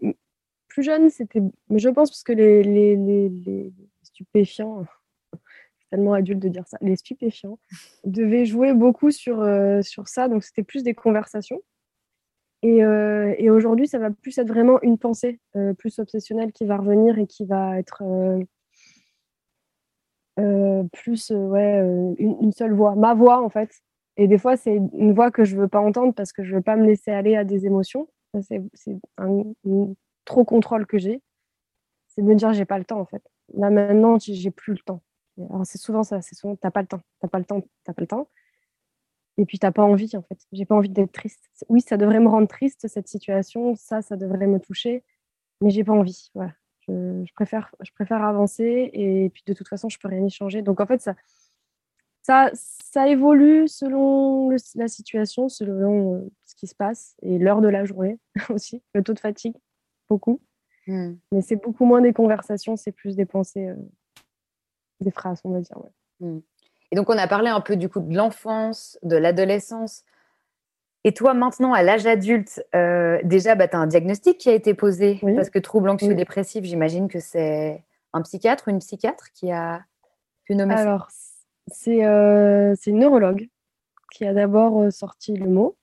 plus jeune, c'était. Mais je pense parce que les, stupéfiants, c'est tellement adulte de dire ça, les stupéfiants devaient jouer beaucoup sur, euh, sur ça. Donc c'était plus des conversations. Et, euh, et aujourd'hui, ça va plus être vraiment une pensée euh, plus obsessionnelle qui va revenir et qui va être plus ouais, une, une, seule voix, ma voix en fait. Et des fois, c'est une voix que je veux pas entendre parce que je veux pas me laisser aller à des émotions. C'est un, trop contrôle que j'ai, c'est de me dire j'ai pas le temps en fait. Là maintenant, j'ai plus le temps. Alors c'est souvent ça, c'est souvent t'as pas le temps, t'as pas le temps, t'as pas le temps. Et puis t'as pas envie en fait. J'ai pas envie d'être triste. Oui, ça devrait me rendre triste cette situation, ça, ça devrait me toucher, mais j'ai pas envie. Voilà. Je, préfère, je préfère avancer et puis de toute façon, je peux rien y changer. Donc en fait, ça, ça, ça évolue selon la situation, selon euh, ce qui se passe et l'heure de la journée aussi, le taux de fatigue beaucoup. Hmm. Mais c'est beaucoup moins des conversations, c'est plus des pensées, euh, des phrases, on va dire. Hmm. Et donc, on a parlé un peu du coup de l'enfance, de l'adolescence. Et toi, maintenant, à l'âge adulte, euh, déjà, bah, tu as un diagnostic qui a été posé. Parce que trouble anxieux-dépressif, j'imagine que c'est un psychiatre ou une psychiatre qui a pu nommer Alors, c'est euh, une neurologue qui a d'abord sorti le mot.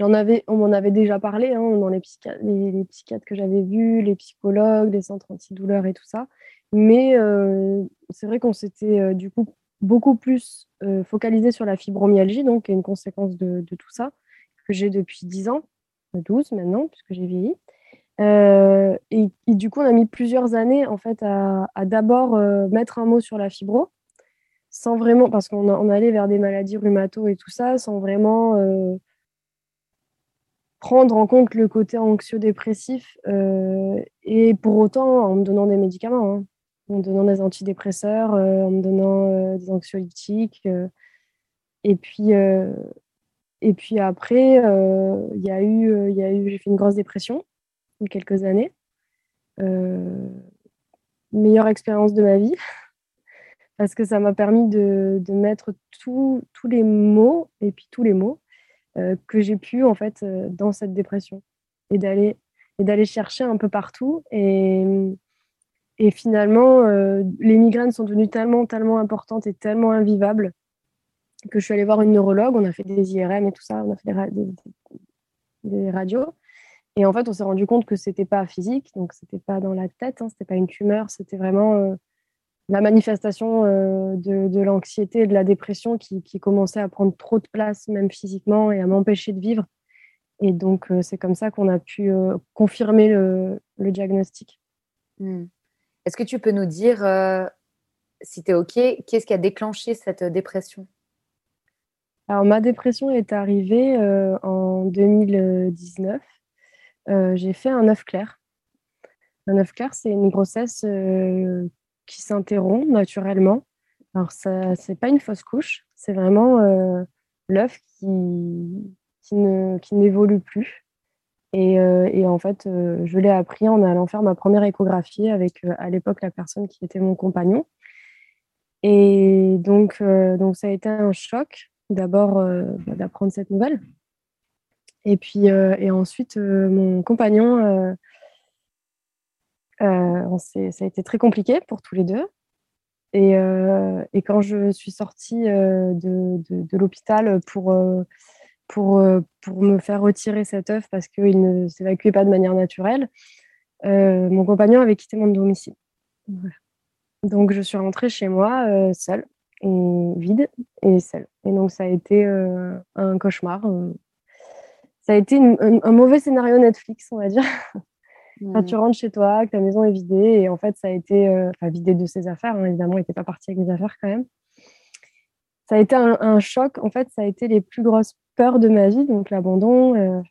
On m'en avait déjà parlé hein, dans les, psychiatres, que j'avais vus, les psychologues, les centres antidouleurs et tout ça. Mais euh, c'est vrai qu'on s'était euh, du coup beaucoup plus euh, focalisé sur la fibromyalgie, donc une conséquence de, tout ça, que j'ai depuis 10 ans, 12 maintenant, puisque j'ai vieilli. Et, du coup, on a mis plusieurs années en fait à, d'abord mettre un mot sur la fibro, sans vraiment, parce qu'on on allait vers des maladies rhumato et tout ça, sans vraiment prendre en compte le côté anxio-dépressif euh, et pour autant en me donnant des médicaments, hein. en me donnant des antidépresseurs, euh, en me donnant euh, des anxiolytiques. et puis et puis après, il y a eu, il eu, j'ai fait une grosse dépression il y a quelques années. meilleure expérience de ma vie parce que ça m'a permis de, de mettre tous les mots et puis tous les mots que j'ai pu en fait euh, dans cette dépression. Et d'aller et d'aller chercher un peu partout. Et et finalement euh, les migraines sont devenues tellement tellement importantes et tellement invivables que je suis allée voir une neurologue. On a fait des IRM et tout ça on a fait des, des, radios. Et en fait on s'est rendu compte que c'était pas physique donc c'était pas dans la tête hein, c'était pas une tumeur c'était vraiment la manifestation euh, de, l'anxiété et de la dépression qui, commençait à prendre trop de place, même physiquement, et à m'empêcher de vivre. Et donc, euh, c'est comme ça qu'on a pu euh, confirmer le, diagnostic. Hmm. Est-ce que tu peux nous dire, si tu es OK, qu'est-ce qui a déclenché cette dépression? Alors, ma dépression est arrivée en 2019. J'ai fait un œuf clair. Un œuf clair, c'est une grossesse qui s'interrompt naturellement. Alors, ça, c'est pas une fausse couche, c'est vraiment euh, l'œuf qui, qui, ne, qui n'évolue plus. Et, euh, et, en fait, euh, je l'ai appris en allant faire ma première échographie avec, à l'époque, la personne qui était mon compagnon. Et donc, donc ça a été un choc, d'abord, bah, d'apprendre cette nouvelle. Et puis, et ensuite, mon compagnon, ça a été très compliqué pour tous les deux. Et, et quand je suis sortie de, de, l'hôpital pour me faire retirer cet œuf parce qu'il ne s'évacuait pas de manière naturelle, mon compagnon avait quitté mon domicile. Donc, je suis rentrée chez moi seule et vide et seule. Et donc, ça a été un cauchemar. Ça a été un, mauvais scénario Netflix, on va dire. Quand tu rentres chez toi, que ta maison est vidée, et en fait, ça a été, enfin, vidé de ses affaires, hein, évidemment, il n'était pas parti avec mes affaires quand même. Ça a été un, choc. En fait, ça a été les plus grosses peurs de ma vie, donc l'abandon,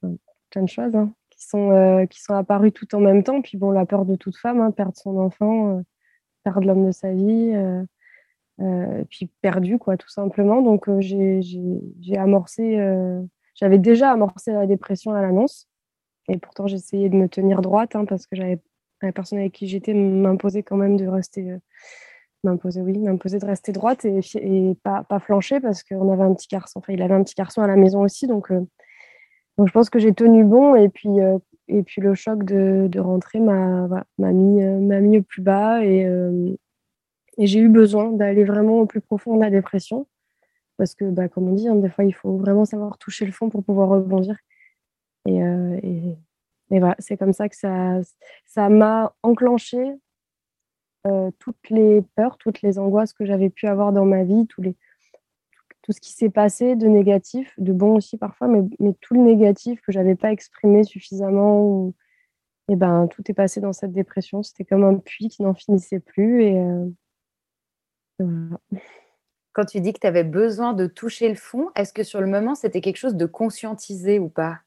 plein de choses hein, qui, sont, qui sont apparues tout en même temps. Puis bon, la peur de toute femme, hein, perdre son enfant, perdre l'homme de sa vie. Euh, puis perdu, quoi, tout simplement. Donc, euh, j'ai amorcé, euh, j'avais déjà amorcé la dépression à l'annonce. Et pourtant, j'essayais de me tenir droite hein, parce que la personne avec qui j'étais m'imposait quand même de rester, m'imposait, oui, m'imposait de rester droite et, pas, flancher parce qu'on avait un petit garçon. Enfin, il avait un petit garçon à la maison aussi. Donc, donc je pense que j'ai tenu bon. Et puis, et puis le choc de, rentrer m'a mis, mis au plus bas. Et, et j'ai eu besoin d'aller vraiment au plus profond de la dépression. Parce que, bah, comme on dit, hein, des fois, il faut vraiment savoir toucher le fond pour pouvoir rebondir. Et, euh, et, voilà, c'est comme ça que ça m'a enclenché euh, toutes les peurs, toutes les angoisses que j'avais pu avoir dans ma vie, tout ce qui s'est passé de négatif, de bon aussi parfois, mais, tout le négatif que j'avais pas exprimé suffisamment. et ben, tout est passé dans cette dépression. C'était comme un puits qui n'en finissait plus. Et, euh, quand tu dis que tu avais besoin de toucher le fond, est-ce que sur le moment, c'était quelque chose de conscientisé ou pas?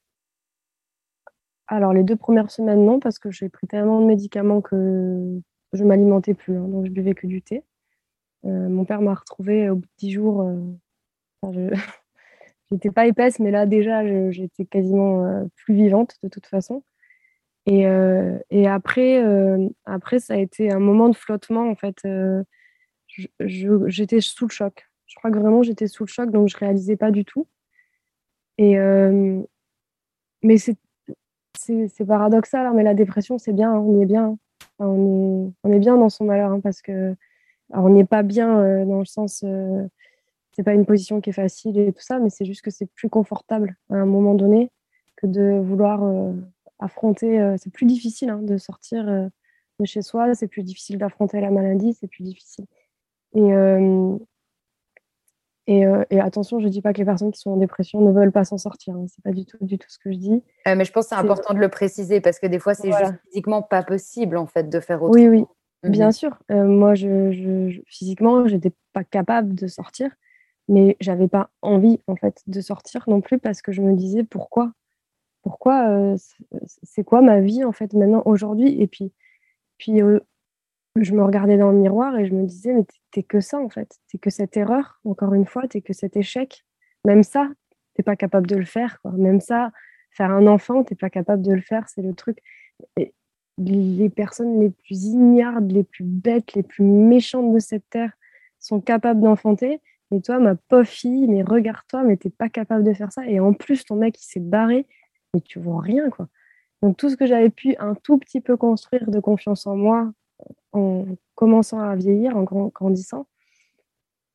Alors, les deux premières semaines, non, parce que j'ai pris tellement de médicaments que je m'alimentais plus, hein, donc je buvais que du thé. Euh, mon père m'a retrouvée au bout de dix jours. Euh, je n'étais pas épaisse, mais là, déjà, j'étais quasiment euh, plus vivante de toute façon. Et, et après, après, ça a été un moment de flottement, en fait j'étais sous le choc. Je crois que vraiment j'étais sous le choc, donc je réalisais pas du tout. Et euh, mais c'est paradoxal, hein, mais la dépression c'est bien, hein, on est bien, on, est, on est bien dans son malheur hein, parce que on n'est pas bien euh, dans le sens euh, c'est pas une position qui est facile et tout ça, mais c'est juste que c'est plus confortable à un moment donné que de vouloir affronter. c'est plus difficile de sortir de chez soi, c'est plus difficile d'affronter la maladie, c'est plus difficile. Euh, euh, et, attention, je ne dis pas que les personnes qui sont en dépression ne veulent pas s'en sortir. Hein. Ce n'est pas du tout, du tout ce que je dis. Euh, mais je pense que c'est important de le préciser parce que des fois, c'est juste physiquement pas possible en fait de faire autre Oui, oui, mhm. bien sûr. moi, je, je, physiquement, je n'étais pas capable de sortir, mais j'avais pas envie en fait de sortir non plus parce que je me disais pourquoi? Pourquoi C'est quoi ma vie en fait maintenant aujourd'hui? Et puis, puis je me regardais dans le miroir et je me disais, mais t'es que ça en fait. T'es que cette erreur, encore une fois, t'es que cet échec. Même ça, t'es pas capable de le faire. Quoi. Même ça, faire un enfant, t'es pas capable de le faire. C'est le truc. Et les personnes les plus ignardes, les plus bêtes, les plus méchantes de cette terre sont capables d'enfanter. Et toi, ma pauvre fille, mais regarde-toi, mais t'es pas capable de faire ça. Et en plus, ton mec, il s'est barré, mais tu vois rien, quoi. Donc tout ce que j'avais pu un tout petit peu construire de confiance en moi, en commençant à vieillir, en grandissant,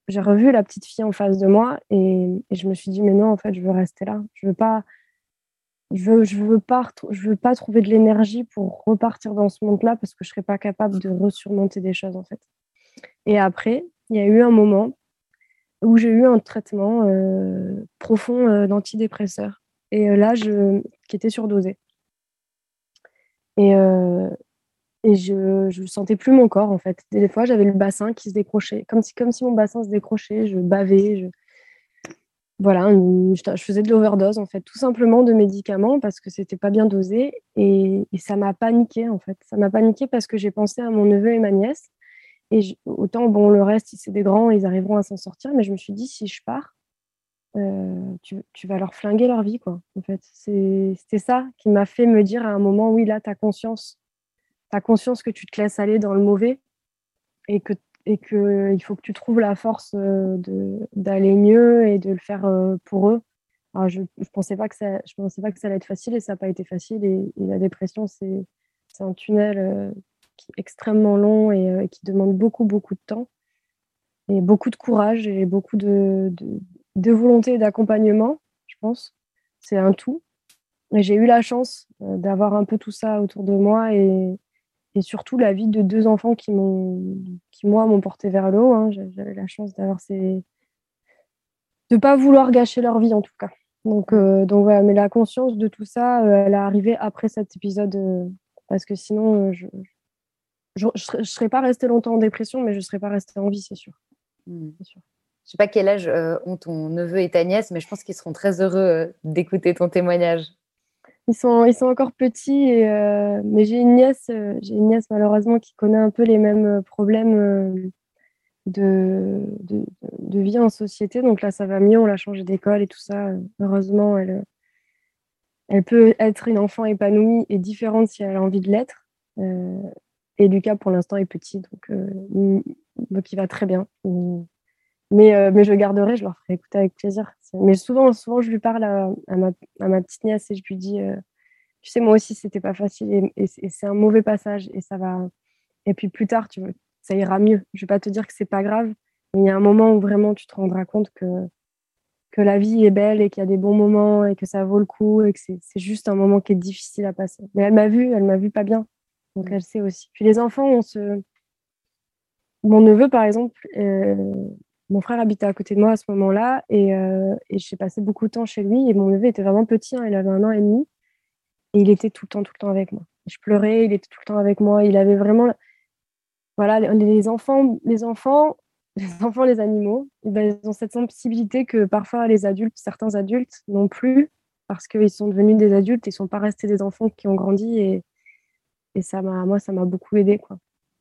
j'ai revu la petite fille en face de moi et, je me suis dit mais non en fait je veux rester là. Je veux pas je veux, pas je veux pas trouver de l'énergie pour repartir dans ce monde là parce que je serais pas capable de resurmonter des choses en fait. Et après il y a eu un moment où j'ai eu un traitement euh, profond euh, d'antidépresseur. Et euh, là je qui était surdosé. Et, et je ne sentais plus mon corps en fait. Des fois, j'avais le bassin qui se décrochait, comme si, comme si mon bassin se décrochait, je bavais, je... Voilà, je, faisais de l'overdose en fait, tout simplement de médicaments parce que c'était pas bien dosé et, ça m'a paniqué en fait. Ça m'a paniqué parce que j'ai pensé à mon neveu et ma nièce et autant bon le reste c'est des grands, ils arriveront à s'en sortir, mais je me suis dit si je pars, euh, tu, tu, vas leur flinguer leur vie quoi. En fait, c'était ça qui m'a fait me dire à un moment oui là tu as conscience conscience que tu te laisses aller dans le mauvais et que et que il faut que tu trouves la force euh, d'aller mieux et de le faire euh, pour eux je ne pensais, pas que ça, je pensais pas que ça allait être facile et ça n'a pas été facile. Et, la dépression, c'est un tunnel euh, qui est extrêmement long et, qui demande beaucoup, beaucoup de temps et beaucoup de courage et beaucoup de, de, volonté d'accompagnement, je pense. C'est un tout. Et j'ai eu la chance d'avoir un peu tout ça autour de moi et, et surtout la vie de deux enfants qui m'ont, qui moi m'ont porté vers le haut. Hein. J'avais la chance d'avoir ces, de pas vouloir gâcher leur vie en tout cas. Donc, euh, donc voilà, mais la conscience de tout ça, euh, elle est arrivée après cet épisode parce que sinon, je, je, je, serais pas restée longtemps en dépression, mais je serais pas restée en vie, c'est sûr. Mmh. Je ne sais pas quel âge euh, ont ton neveu et ta nièce, mais je pense qu'ils seront très heureux euh, d'écouter ton témoignage. Ils sont, ils sont encore petits, et, euh, mais j'ai une nièce, j'ai une nièce malheureusement qui connaît un peu les mêmes problèmes de, de, de, vie en société. Donc là, ça va mieux, on l'a changé d'école et tout ça. Heureusement, elle, elle peut être une enfant épanouie et différente si elle a envie de l'être. et Lucas, pour l'instant, est petit, donc donc il va très bien. Mais, euh, mais je garderai, je leur ferai écouter avec plaisir. Mais souvent, souvent je lui parle à, ma, à ma, petite nièce et je lui dis, euh, tu sais, moi aussi, c'était pas facile et, c'est un mauvais passage et ça va. Et puis plus tard, tu ça ira mieux. Je vais pas te dire que c'est pas grave, mais il y a un moment où vraiment tu te rendras compte que, que la vie est belle et qu'il y a des bons moments et que ça vaut le coup et que c'est juste un moment qui est difficile à passer. Mais elle m'a vu, elle m'a vu pas bien. Donc elle sait aussi. Puis les enfants, on se mon neveu, par exemple, euh, mon frère habitait à côté de moi à ce moment-là et, euh, j'ai passé beaucoup de temps chez lui. Et mon neveu était vraiment petit, hein, il avait un an et demi et il était tout le temps, tout le temps avec moi. Je pleurais, il était tout le temps avec moi. Il avait vraiment, voilà, les, enfants, les enfants, les enfants, les animaux, eh ben, ils ont cette sensibilité que parfois les adultes, certains adultes n'ont plus parce qu'ils sont devenus des adultes, ils ne sont pas restés des enfants qui ont grandi et, ça m'a, moi, ça m'a beaucoup aidé.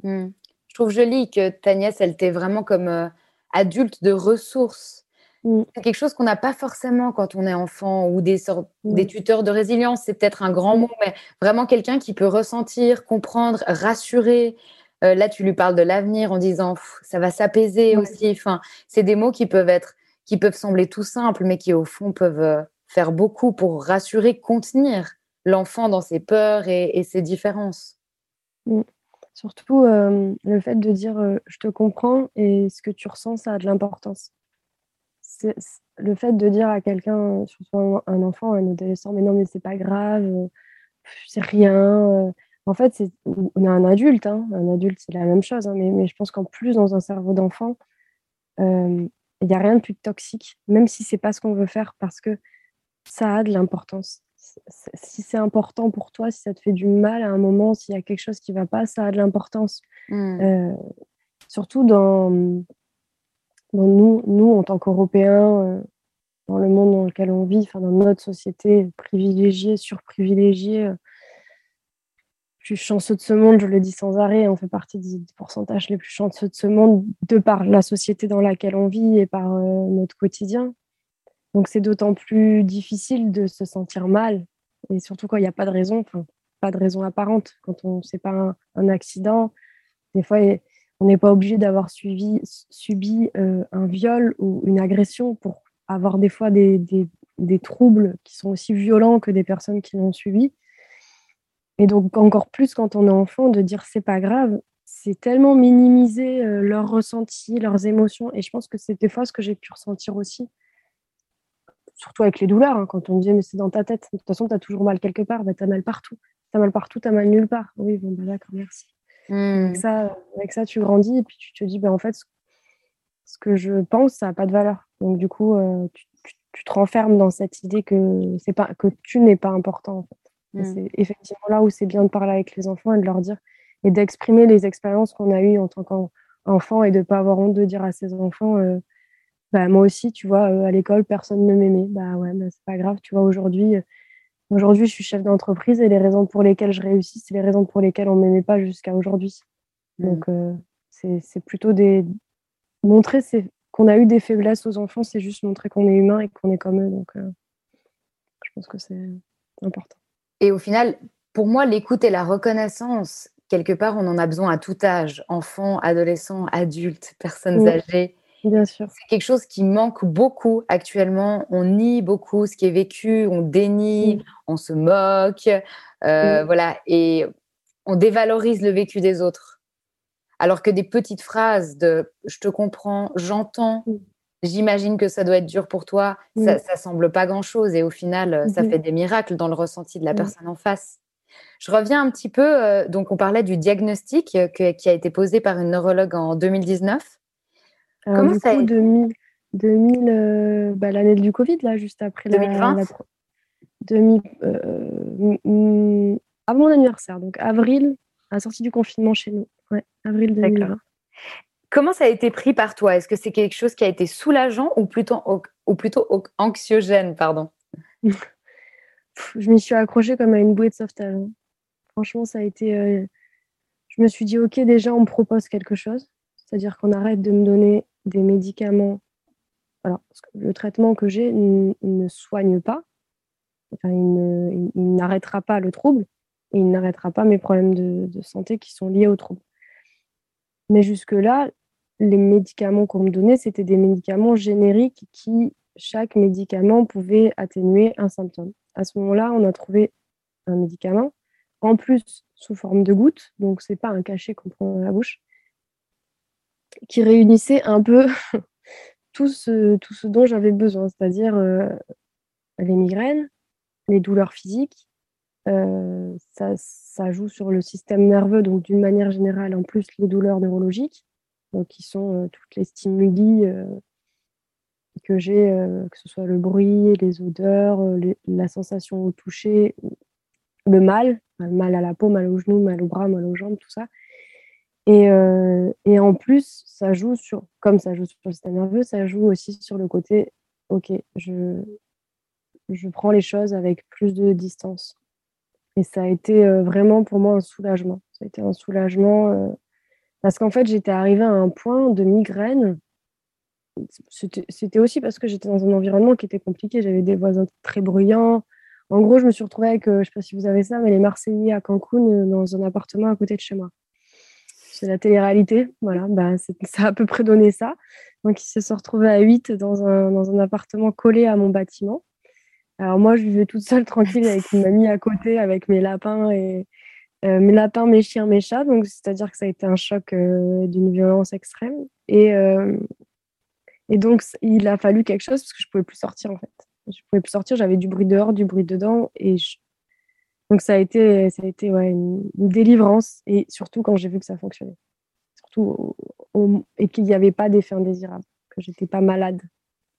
Mmh je trouve joli que ta nièce, elle t'ait vraiment comme euh, adulte de ressources. Mm. C'est quelque chose qu'on n'a pas forcément quand on est enfant ou des, sortes, mm. des tuteurs de résilience, c'est peut-être un grand mm. mot, mais vraiment quelqu'un qui peut ressentir, comprendre, rassurer. Euh, là, tu lui parles de l'avenir en disant ça va s'apaiser aussi. Enfin, c'est des mots qui peuvent être, qui peuvent sembler tout simples, mais qui au fond peuvent euh, faire beaucoup pour rassurer, contenir l'enfant dans ses peurs et, et ses différences. Surtout, euh, le fait de dire euh, je te comprends et ce que tu ressens, ça a de l'importance. Le fait de dire à quelqu'un, surtout un, enfant, un adolescent, mais non, mais c'est pas grave, c'est rien. En fait, on a un adulte, hein. un adulte, c'est la même chose, hein, mais, je pense qu'en plus, dans un cerveau d'enfant, euh, il n'y a rien de plus toxique, même si c'est pas ce qu'on veut faire, parce que ça a de l'importance si c'est important pour toi, si ça te fait du mal à un moment, s'il y a quelque chose qui ne va pas, ça a de l'importance. Hmm. Euh, surtout dans, nous, nous, en tant qu'Européens, euh, dans le monde dans lequel on vit, dans notre société privilégiée, surprivilégiée. Euh, je suis chanceux de ce monde, je le dis sans arrêt, on fait partie des, pourcentages les plus chanceux de ce monde de par la société dans laquelle on vit et par notre quotidien. Donc c'est d'autant plus difficile de se sentir mal, et surtout quand il n'y a pas de raison, pas de raison apparente. Quand on sait pas un, accident, des fois on n'est pas obligé d'avoir subi euh, un viol ou une agression pour avoir des fois des, des, troubles qui sont aussi violents que des personnes qui l'ont subi. Et donc encore plus quand on est enfant, de dire c'est pas grave, c'est tellement minimiser euh, leurs ressentis, leurs émotions. Et je pense que c'est des fois ce que j'ai pu ressentir aussi surtout avec les douleurs, hein, quand on disait mais c'est dans ta tête, de toute façon tu as toujours mal quelque part, bah, tu as mal partout. Tu as mal partout, tu as mal nulle part. Oui, bon, bah, d'accord, merci. Avec, hmm. ça, avec ça, tu grandis et puis tu te dis, bah, en fait, ce, que je pense, ça n'a pas de valeur. Donc du coup, euh, tu, te renfermes dans cette idée que, pas, que tu n'es pas important. En fait. Hmm. C'est effectivement là où c'est bien de parler avec les enfants et de leur dire et d'exprimer les expériences qu'on a eues en tant qu'enfant et de ne pas avoir honte de dire à ses enfants euh, bah, moi aussi, tu vois, euh, à l'école, personne ne m'aimait. Bah ouais, bah, c'est pas grave, tu vois, aujourd'hui, euh, aujourd'hui, je suis chef d'entreprise et les raisons pour lesquelles je réussis, c'est les raisons pour lesquelles on m'aimait pas jusqu'à aujourd'hui. Mmh. Donc, euh, c'est plutôt des. Montrer qu'on a eu des faiblesses aux enfants, c'est juste montrer qu'on est humain et qu'on est comme eux. Donc, je pense que c'est important. Et au final, pour moi, l'écoute et la reconnaissance, quelque part, on en a besoin à tout âge, enfants, adolescents, adultes, personnes âgées. Bien sûr. C'est quelque chose qui manque beaucoup actuellement. On nie beaucoup ce qui est vécu, on dénie, on se moque, euh, voilà, et on dévalorise le vécu des autres. Alors que des petites phrases de je te comprends, j'entends, j'imagine que ça doit être dur pour toi, ça, ça semble pas grand chose et au final, ça fait des miracles dans le ressenti de la personne en face. Je reviens un petit peu, euh, donc on parlait du diagnostic euh, qui a été posé par une neurologue en 2019. Comment ça a été 2000, 2000 euh, bah, l'année du Covid, là, juste après 2020 la, 2000, avant mon anniversaire, donc avril, à la sortie du confinement chez nous. Ouais, avril 2020. Comment ça a été pris par toi? Est-ce que c'est quelque chose qui a été soulageant ou plutôt, ou plutôt anxiogène pardon? Je m'y suis accrochée comme à une bouée de sauvetage. Hein. Franchement, ça a été. Euh, je me suis dit, OK, déjà, on me propose quelque chose. C'est-à-dire qu'on arrête de me donner des médicaments. Alors, le traitement que j'ai ne soigne pas. Il n'arrêtera pas le trouble et il n'arrêtera pas mes problèmes de, santé qui sont liés au trouble. Mais jusque-là, les médicaments qu'on me donnait, c'était des médicaments génériques qui, chaque médicament pouvait atténuer un symptôme à ce moment-là, on a trouvé un médicament, en plus sous forme de gouttes, donc ce n'est pas un cachet qu'on prend dans la bouche, qui réunissait un peu tout, ce, tout ce dont j'avais besoin, c'est-à-dire euh, les migraines, les douleurs physiques. Euh, ça, joue sur le système nerveux, donc d'une manière générale, en plus les douleurs neurologiques, donc qui sont euh, toutes les stimuli que j'ai, que ce soit le bruit, les odeurs, la sensation au toucher, le mal, mal à la peau, mal aux genoux, mal aux bras, mal aux jambes, tout ça. Et, euh, et, en plus, ça joue sur, comme ça joue sur le système nerveux, ça joue aussi sur le côté, ok, je, je prends les choses avec plus de distance. Et ça a été vraiment pour moi un soulagement. Ça a été un soulagement parce qu'en fait, j'étais arrivée à un point de migraine c'était aussi parce que j'étais dans un environnement qui était compliqué. J'avais des voisins très bruyants. En gros, je me suis retrouvée avec, euh, je ne sais pas si vous avez ça, mais les Marseillais à Cancun euh, dans un appartement à côté de chez moi. C'est la télé-réalité. Voilà, ben, ça a à peu près donné ça. Donc, ils se sont retrouvés à 8 dans un, dans un appartement collé à mon bâtiment. Alors, moi, je vivais toute seule, tranquille, avec une mamie à côté, avec mes lapins et euh, mes lapins, mes chiens, mes chats. Donc, c'est-à-dire que ça a été un choc d'une violence extrême. Et, et donc, il a fallu quelque chose parce que je pouvais plus sortir, en fait. Je pouvais plus sortir, j'avais du bruit dehors, du bruit dedans. Et donc, ça a été, ça a été ouais, une, délivrance. Et surtout quand j'ai vu que ça fonctionnait. Surtout, et qu'il n'y avait pas d'effet indésirable, que j'étais pas malade.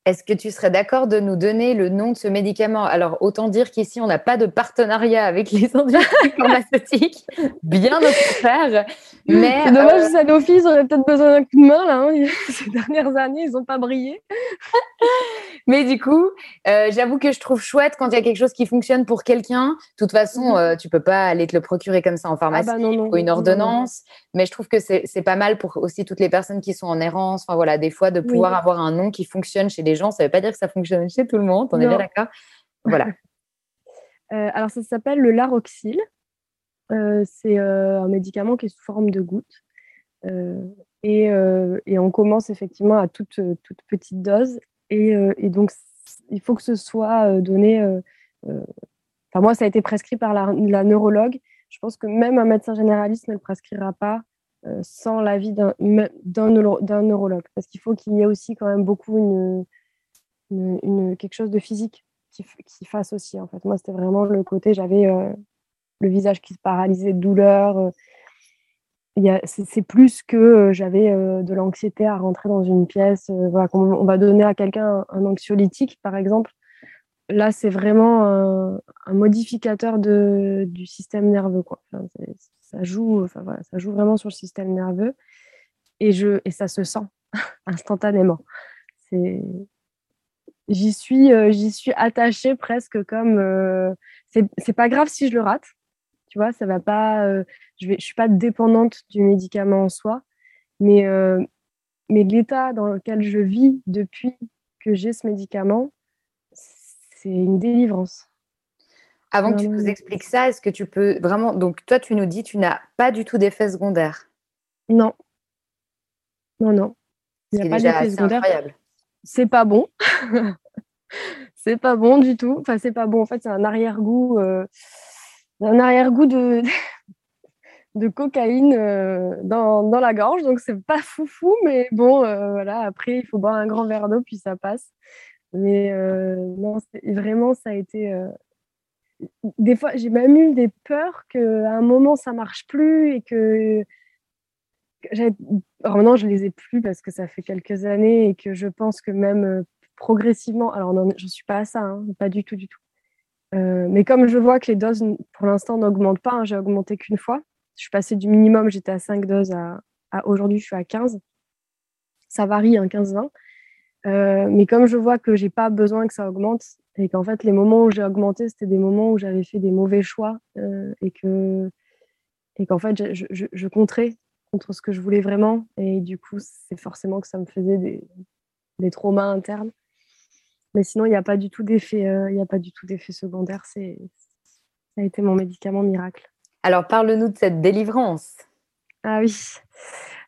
Est-ce que tu serais d'accord de nous donner le nom de ce médicament? Alors, autant dire qu'ici, on n'a pas de partenariat avec les industries pharmaceutiques, bien au contraire. Mais, C'est dommage, euh... Sanofi, ils auraient peut-être besoin d'un coup de main, là. Hein. Ces dernières années, ils n'ont pas brillé. Mais du coup, euh, j'avoue que je trouve chouette quand il y a quelque chose qui fonctionne pour quelqu'un. De toute façon, mhm. euh, tu peux pas aller te le procurer comme ça en pharmacie ah bah ou une ordonnance. Mais je trouve que c'est pas mal pour aussi toutes les personnes qui sont en errance. Enfin voilà, des fois, de pouvoir avoir un nom qui fonctionne chez les gens, ça ne veut pas dire que ça fonctionne chez tout le monde. On est bien d'accord? Voilà. Euh, alors, ça s'appelle le Laroxyl. c'est un médicament qui est sous forme de gouttes. Et, et, on commence effectivement à toute, toute petite dose euh, et, donc, il faut que ce soit euh, donné. Euh, enfin, moi, ça a été prescrit par la, neurologue. Je pense que même un médecin généraliste ne le prescrira pas sans l'avis d'un neurologue. Parce qu'il faut qu'il y ait aussi quand même beaucoup quelque chose de physique qui, qui, fasse aussi. En fait, moi, c'était vraiment le côté, j'avais le visage qui se paralysait de douleur, c'est plus que euh, j'avais euh, de l'anxiété à rentrer dans une pièce. Euh, on, va donner à quelqu'un un, anxiolytique, par exemple. Là, c'est vraiment un, modificateur du système nerveux. Ça, joue, ça joue vraiment sur le système nerveux et ça se sent instantanément. J'y suis, j'y suis attachée presque comme. c'est pas grave si je le rate tu vois, ça va pas. Euh, je ne suis pas dépendante du médicament en soi, mais, euh, mais l'état dans lequel je vis depuis que j'ai ce médicament, c'est une délivrance. Avant que tu nous expliques ça, est-ce que tu peux vraiment. Donc, toi, tu nous dis tu n'as pas du tout d'effet secondaire? Non. Non, non. Il n'y a pas d'effet secondaire. C'est pas bon. c'est pas bon du tout. Enfin, c'est pas bon. En fait, c'est un arrière-goût, euh, un arrière-goût de, de cocaïne euh, dans, dans, la gorge. Donc, c'est pas foufou, mais bon, euh, voilà. Après, il faut boire un grand verre d'eau, puis ça passe. Mais non, vraiment, ça a été. Des fois, j'ai même eu des peurs qu'à un moment, ça marche plus et que. Alors maintenant, je les ai plus parce que ça fait quelques années et que je pense que même progressivement, alors je ne suis pas à ça, hein, pas du tout, du tout. Euh, mais comme je vois que les doses, pour l'instant, n'augmentent pas, hein, j'ai augmenté qu'une fois. Je suis passée du minimum, j'étais à 5 doses, à, aujourd'hui, je suis à 15. Ça varie, hein, 15-20. Euh, mais comme je vois que j'ai pas besoin que ça augmente et qu'en fait, les moments où j'ai augmenté, c'était des moments où j'avais fait des mauvais choix euh, et que et qu'en fait, je, je, compterais contre ce que je voulais vraiment. Et du coup, c'est forcément que ça me faisait des traumas internes. Mais sinon, il n'y a pas du tout d'effet, euh, il a pas du tout d'effet secondaire. C'est, ça a été mon médicament miracle. Alors, parle-nous de cette délivrance. Ah oui.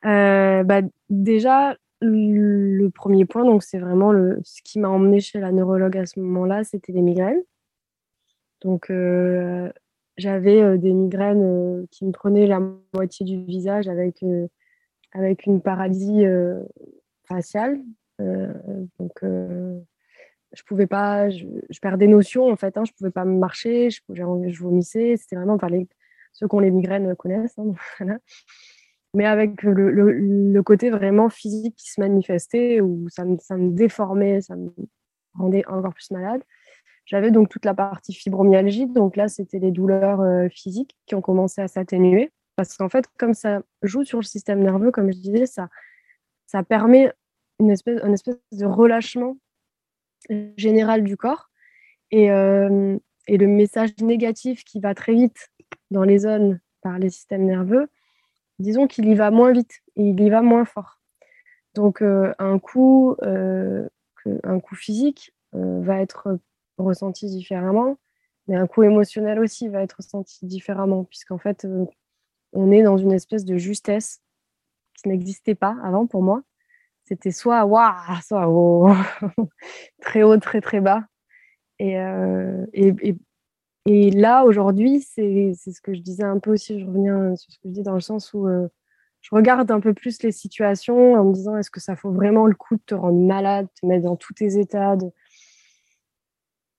Euh, bah, déjà, le premier point, donc c'est vraiment le, ce qui m'a emmené chez la neurologue à ce moment-là, c'était les migraines. Donc, euh, j'avais des migraines qui me prenaient la moitié du visage avec, avec une paralysie faciale. donc, je pouvais pas, je, perdais notion en fait, hein, je pouvais pas marcher, je, je vomissais, c'était vraiment, les, ceux qui ont les migraines connaissent, hein, mais avec le, côté vraiment physique qui se manifestait, où ça me, ça me déformait, ça me rendait encore plus malade. J'avais donc toute la partie fibromyalgie, donc là c'était les douleurs euh, physiques qui ont commencé à s'atténuer, parce qu'en fait comme ça joue sur le système nerveux, comme je disais, ça, ça permet une espèce, une espèce de relâchement général du corps. Et, euh, et, le message négatif qui va très vite dans les zones par les systèmes nerveux, disons qu'il y va moins vite et il y va moins fort. Donc euh, un coup, euh, un coup physique va être ressenti différemment, mais un coup émotionnel aussi va être ressenti différemment, puisqu'en fait, on est dans une espèce de justesse qui n'existait pas avant pour moi c'était soit waouh, soit oh, très haut, très très bas. Euh, et, et, et, là, aujourd'hui, c'est ce que je disais un peu aussi, je reviens sur ce que je dis dans le sens où euh, je regarde un peu plus les situations en me disant est-ce que ça vaut vraiment le coup de te rendre malade, de te mettre dans tous tes états.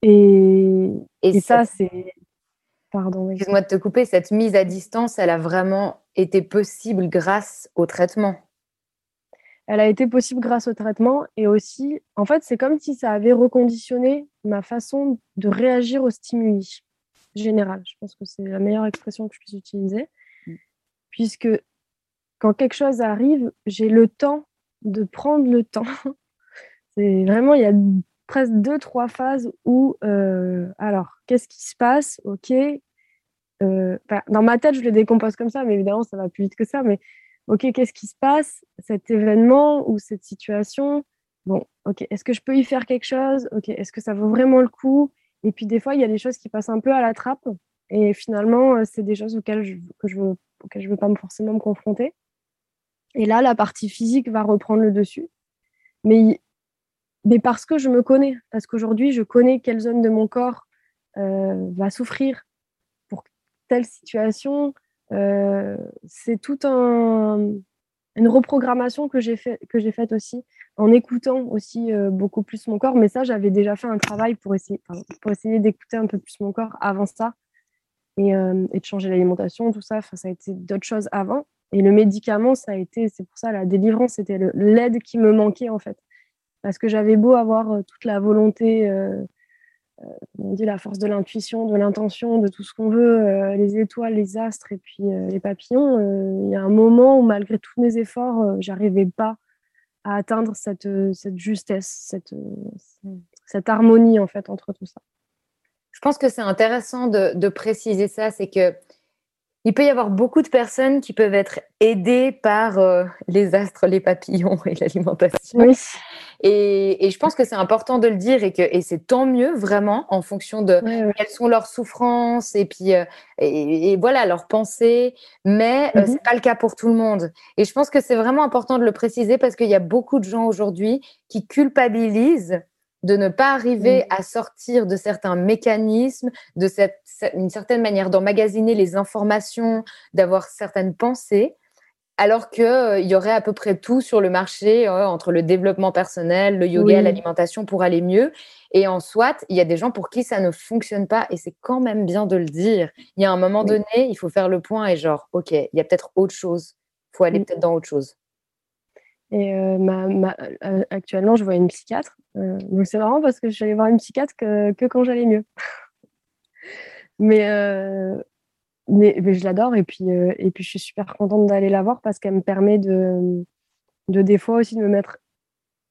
Et, et, ça, c'est. Pardon. Excuse-moi de te couper, cette mise à distance, elle a vraiment été possible grâce au traitement? Elle a été possible grâce au traitement et aussi, en fait, c'est comme si ça avait reconditionné ma façon de réagir aux stimuli général. Je pense que c'est la meilleure expression que je puisse utiliser, mm. puisque quand quelque chose arrive, j'ai le temps de prendre le temps. c'est vraiment, il y a presque deux, trois phases où, euh, alors, qu'est-ce qui se passe? Ok. Euh, dans ma tête, je le décompose comme ça, mais évidemment, ça va plus vite que ça. Mais OK, qu'est-ce qui se passe Cet événement ou cette situation, bon, OK, est-ce que je peux y faire quelque chose? OK, est-ce que ça vaut vraiment le coup? Et puis des fois, il y a des choses qui passent un peu à la trappe et finalement, euh, c'est des choses auxquelles je, que je veux, je veux pas forcément me confronter. Et là, la partie physique va reprendre le dessus. Mais, mais parce que je me connais, parce qu'aujourd'hui, je connais quelle zone de mon corps euh, va souffrir pour telle situation, euh, c'est tout un, une reprogrammation que j'ai faite aussi en écoutant aussi euh, beaucoup plus mon corps. Mais ça, j'avais déjà fait un travail pour essayer, pour essayer d'écouter un peu plus mon corps avant ça et, euh, de changer l'alimentation, tout ça. ça a été d'autres choses avant. Et le médicament, ça a été, c'est pour ça la délivrance, c'était l'aide qui me manquait en fait. Parce que j'avais beau avoir toute la volonté on dit la force de l'intuition, de l'intention, de tout ce qu'on veut, euh, les étoiles, les astres et puis euh, les papillons, il y a un moment où malgré tous mes efforts, j'arrivais pas à atteindre cette, cette justesse, cette, cette harmonie en fait entre tout ça. Je pense que c'est intéressant de, préciser ça, c'est que il peut y avoir beaucoup de personnes qui peuvent être aidées par euh, les astres, les papillons et l'alimentation. Et, je pense que c'est important de le dire et que et c'est tant mieux vraiment en fonction de quelles sont leurs souffrances et puis euh, et, voilà leurs pensées. Mais ce euh, n'est c'est pas le cas pour tout le monde. Et je pense que c'est vraiment important de le préciser parce qu'il y a beaucoup de gens aujourd'hui qui culpabilisent de ne pas arriver à sortir de certains mécanismes, de cette, une certaine manière d'emmagasiner les informations, d'avoir certaines pensées, alors qu'il euh, y aurait à peu près tout sur le marché euh, entre le développement personnel, le yoga, l'alimentation pour aller mieux. Et en soit, il y a des gens pour qui ça ne fonctionne pas et c'est quand même bien de le dire. Il y a un moment donné, il faut faire le point et genre, OK, il y a peut-être autre chose. Il faut aller peut-être dans autre chose. Et euh, euh, actuellement, je vois une psychiatre. Euh, donc c'est marrant parce que je suis voir une psychiatre que, quand j'allais mieux. mais, mais, mais, je l'adore et puis, et puis je suis super contente d'aller la voir parce qu'elle me permet de, de des fois aussi de me mettre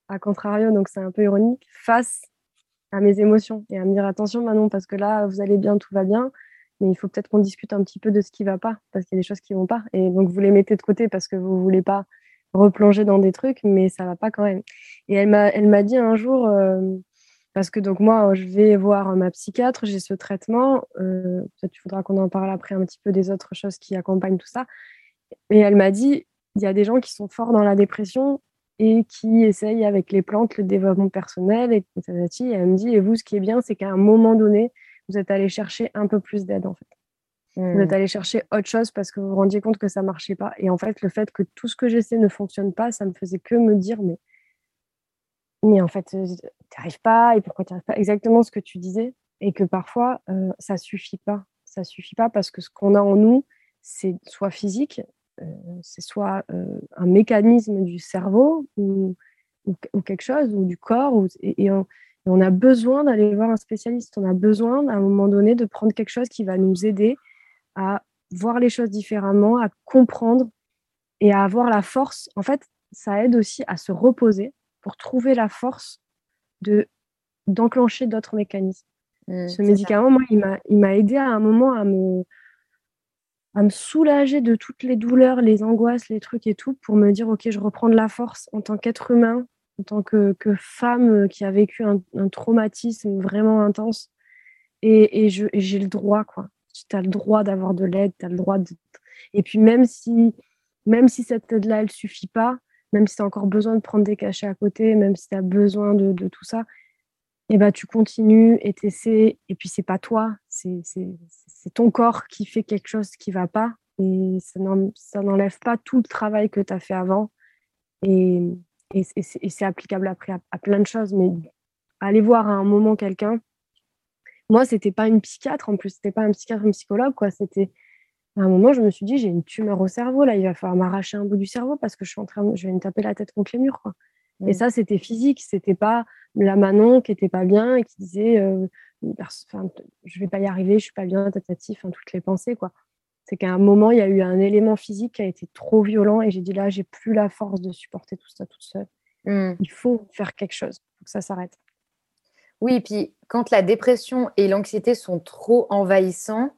à contrario, donc c'est un peu ironique, face à mes émotions et à me dire attention Manon parce que là vous allez bien, tout va bien, mais il faut peut-être qu'on discute un petit peu de ce qui va pas parce qu'il y a des choses qui vont pas et donc vous les mettez de côté parce que vous voulez pas replonger dans des trucs, mais ça va pas quand même. Et elle m'a, elle m'a dit un jour, euh, parce que donc moi, je vais voir ma psychiatre, j'ai ce traitement, euh, peut-être il faudra qu'on en parle après un petit peu des autres choses qui accompagnent tout ça. Et elle m'a dit, il y a des gens qui sont forts dans la dépression et qui essayent avec les plantes le développement personnel. Et, et elle me dit, et vous, ce qui est bien, c'est qu'à un moment donné, vous êtes allé chercher un peu plus d'aide en fait. Vous êtes hmm. allé chercher autre chose parce que vous vous rendiez compte que ça marchait pas. Et en fait, le fait que tout ce que j'essaie ne fonctionne pas, ça me faisait que me dire, mais, mais en fait, euh, tu n'arrives pas, et pourquoi tu n'arrives pas? Exactement ce que tu disais. Et que parfois, euh, ça suffit pas. Ça suffit pas parce que ce qu'on a en nous, c'est soit physique, euh, c'est soit un mécanisme du cerveau ou, ou, quelque chose, ou du corps, et, on, et on a besoin d'aller voir un spécialiste. On a besoin, à un moment donné, de prendre quelque chose qui va nous aider à voir les choses différemment, à comprendre et à avoir la force. En fait, ça aide aussi à se reposer pour trouver la force de d'enclencher d'autres mécanismes. Mmh, Ce médicament, moi, il m'a aidé à un moment à me, à me soulager de toutes les douleurs, les angoisses, les trucs et tout, pour me dire, OK, je reprends de la force en tant qu'être humain, en tant que, que, femme qui a vécu un, traumatisme vraiment intense. Et, et j'ai le droit, quoi tu as le droit d'avoir de l'aide, tu as le droit de... Et puis même si, même si cette aide-là, elle ne suffit pas, même si tu as encore besoin de prendre des cachets à côté, même si tu as besoin de, de, tout ça, et eh ben, tu continues et tu essaies. Et puis, c'est pas toi, c'est ton corps qui fait quelque chose qui va pas. Et ça n'enlève pas tout le travail que tu as fait avant. Et, et, c'est applicable après à, à, plein de choses. Mais aller voir à un moment quelqu'un, moi, c'était pas une psychiatre, en plus, c'était pas un psychiatre, un psychologue, quoi. C'était à un moment, je me suis dit, j'ai une tumeur au cerveau, là, il va falloir m'arracher un bout du cerveau parce que je suis en train, je vais me taper la tête contre les murs, quoi. Et ça, c'était physique, c'était pas la Manon qui était pas bien et qui disait, euh, je vais pas y arriver, je suis pas bien, tatatif, toutes les pensées, quoi. C'est qu'à un moment, il y a eu un élément physique qui a été trop violent et j'ai dit là, j'ai plus la force de supporter tout ça toute seule. Mmh. Il faut faire quelque chose pour que ça s'arrête. Oui, et puis quand la dépression et l'anxiété sont trop envahissants,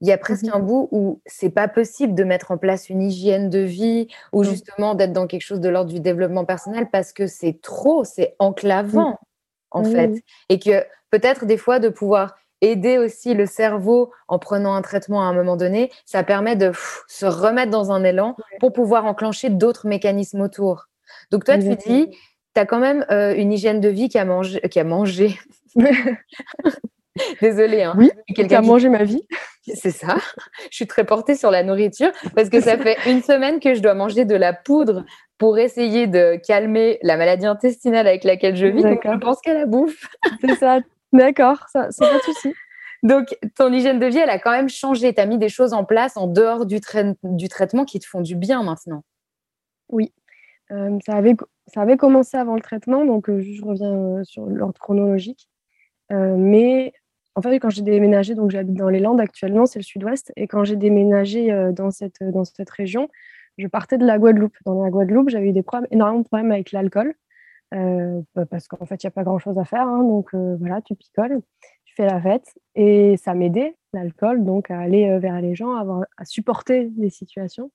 il y a presque mmh un bout où c'est pas possible de mettre en place une hygiène de vie ou mmh. justement d'être dans quelque chose de l'ordre du développement personnel parce que c'est trop, c'est enclavant mmh. en fait. Et que peut-être des fois de pouvoir aider aussi le cerveau en prenant un traitement à un moment donné, ça permet de se remettre dans un élan pour pouvoir enclencher d'autres mécanismes autour. Donc toi, tu dis, tu as quand même euh, une hygiène de vie qui a mangé. Qui a mangé. Désolée. Hein. Oui, qui a mangé ma vie. C'est ça. Je suis très portée sur la nourriture parce que ça fait une semaine que je dois manger de la poudre pour essayer de calmer la maladie intestinale avec laquelle je vis. Donc, je pense qu'à la bouffe. C'est ça. D'accord, ça, c'est pas de souci. Donc, ton hygiène de vie, elle a quand même changé. Tu as mis des choses en place en dehors du, du traitement qui te font du bien maintenant. Oui, euh, ça, avait, commencé avant le traitement, donc euh, je reviens euh, sur l'ordre chronologique. mais en fait, quand j'ai déménagé, donc j'habite dans les Landes actuellement, c'est le sud-ouest, et quand j'ai déménagé dans, cette, dans cette région, je partais de la Guadeloupe. Dans la Guadeloupe, j'avais eu des problèmes, énormément de problèmes avec l'alcool, parce qu'en fait, il n'y a pas grand-chose à faire, hein, donc voilà, tu picoles, tu fais la fête, et ça m'aidait, l'alcool, donc à aller vers les gens, à, à supporter les situations.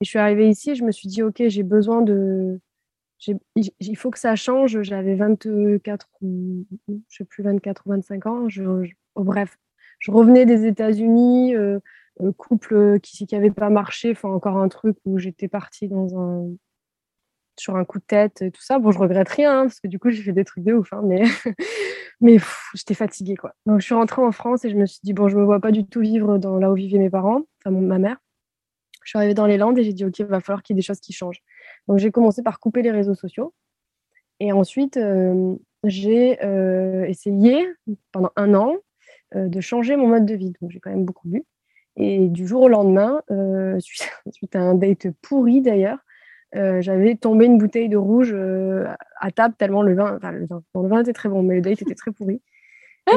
Et je suis arrivée ici, je me suis dit, OK, j'ai besoin de. Il faut que ça change. J'avais 24, je sais plus, 24 ou 25 ans. Je, oh, bref, je revenais des États-Unis, euh, euh, couple qui n'avait pas marché, enfin encore un truc où j'étais partie dans un, sur un coup de tête et tout ça. Bon, je regrette rien, hein, parce que du coup, j'ai fait des trucs de ouf, hein, mais, mais j'étais fatiguée, quoi. Donc, je suis rentrée en France et je me suis dit, bon, je me vois pas du tout vivre dans là où vivaient mes parents, enfin, ma mère. Je suis arrivée dans les Landes et j'ai dit, OK, il va falloir qu'il y ait des choses qui changent. Donc, j'ai commencé par couper les réseaux sociaux. Et ensuite, euh, j'ai euh, essayé pendant un an euh, de changer mon mode de vie. Donc, j'ai quand même beaucoup bu. Et du jour au lendemain, suite, à un date pourri d'ailleurs, j'avais tombé une bouteille de rouge à table tellement le vin, le vin, le vin était très bon, mais le date était très pourri.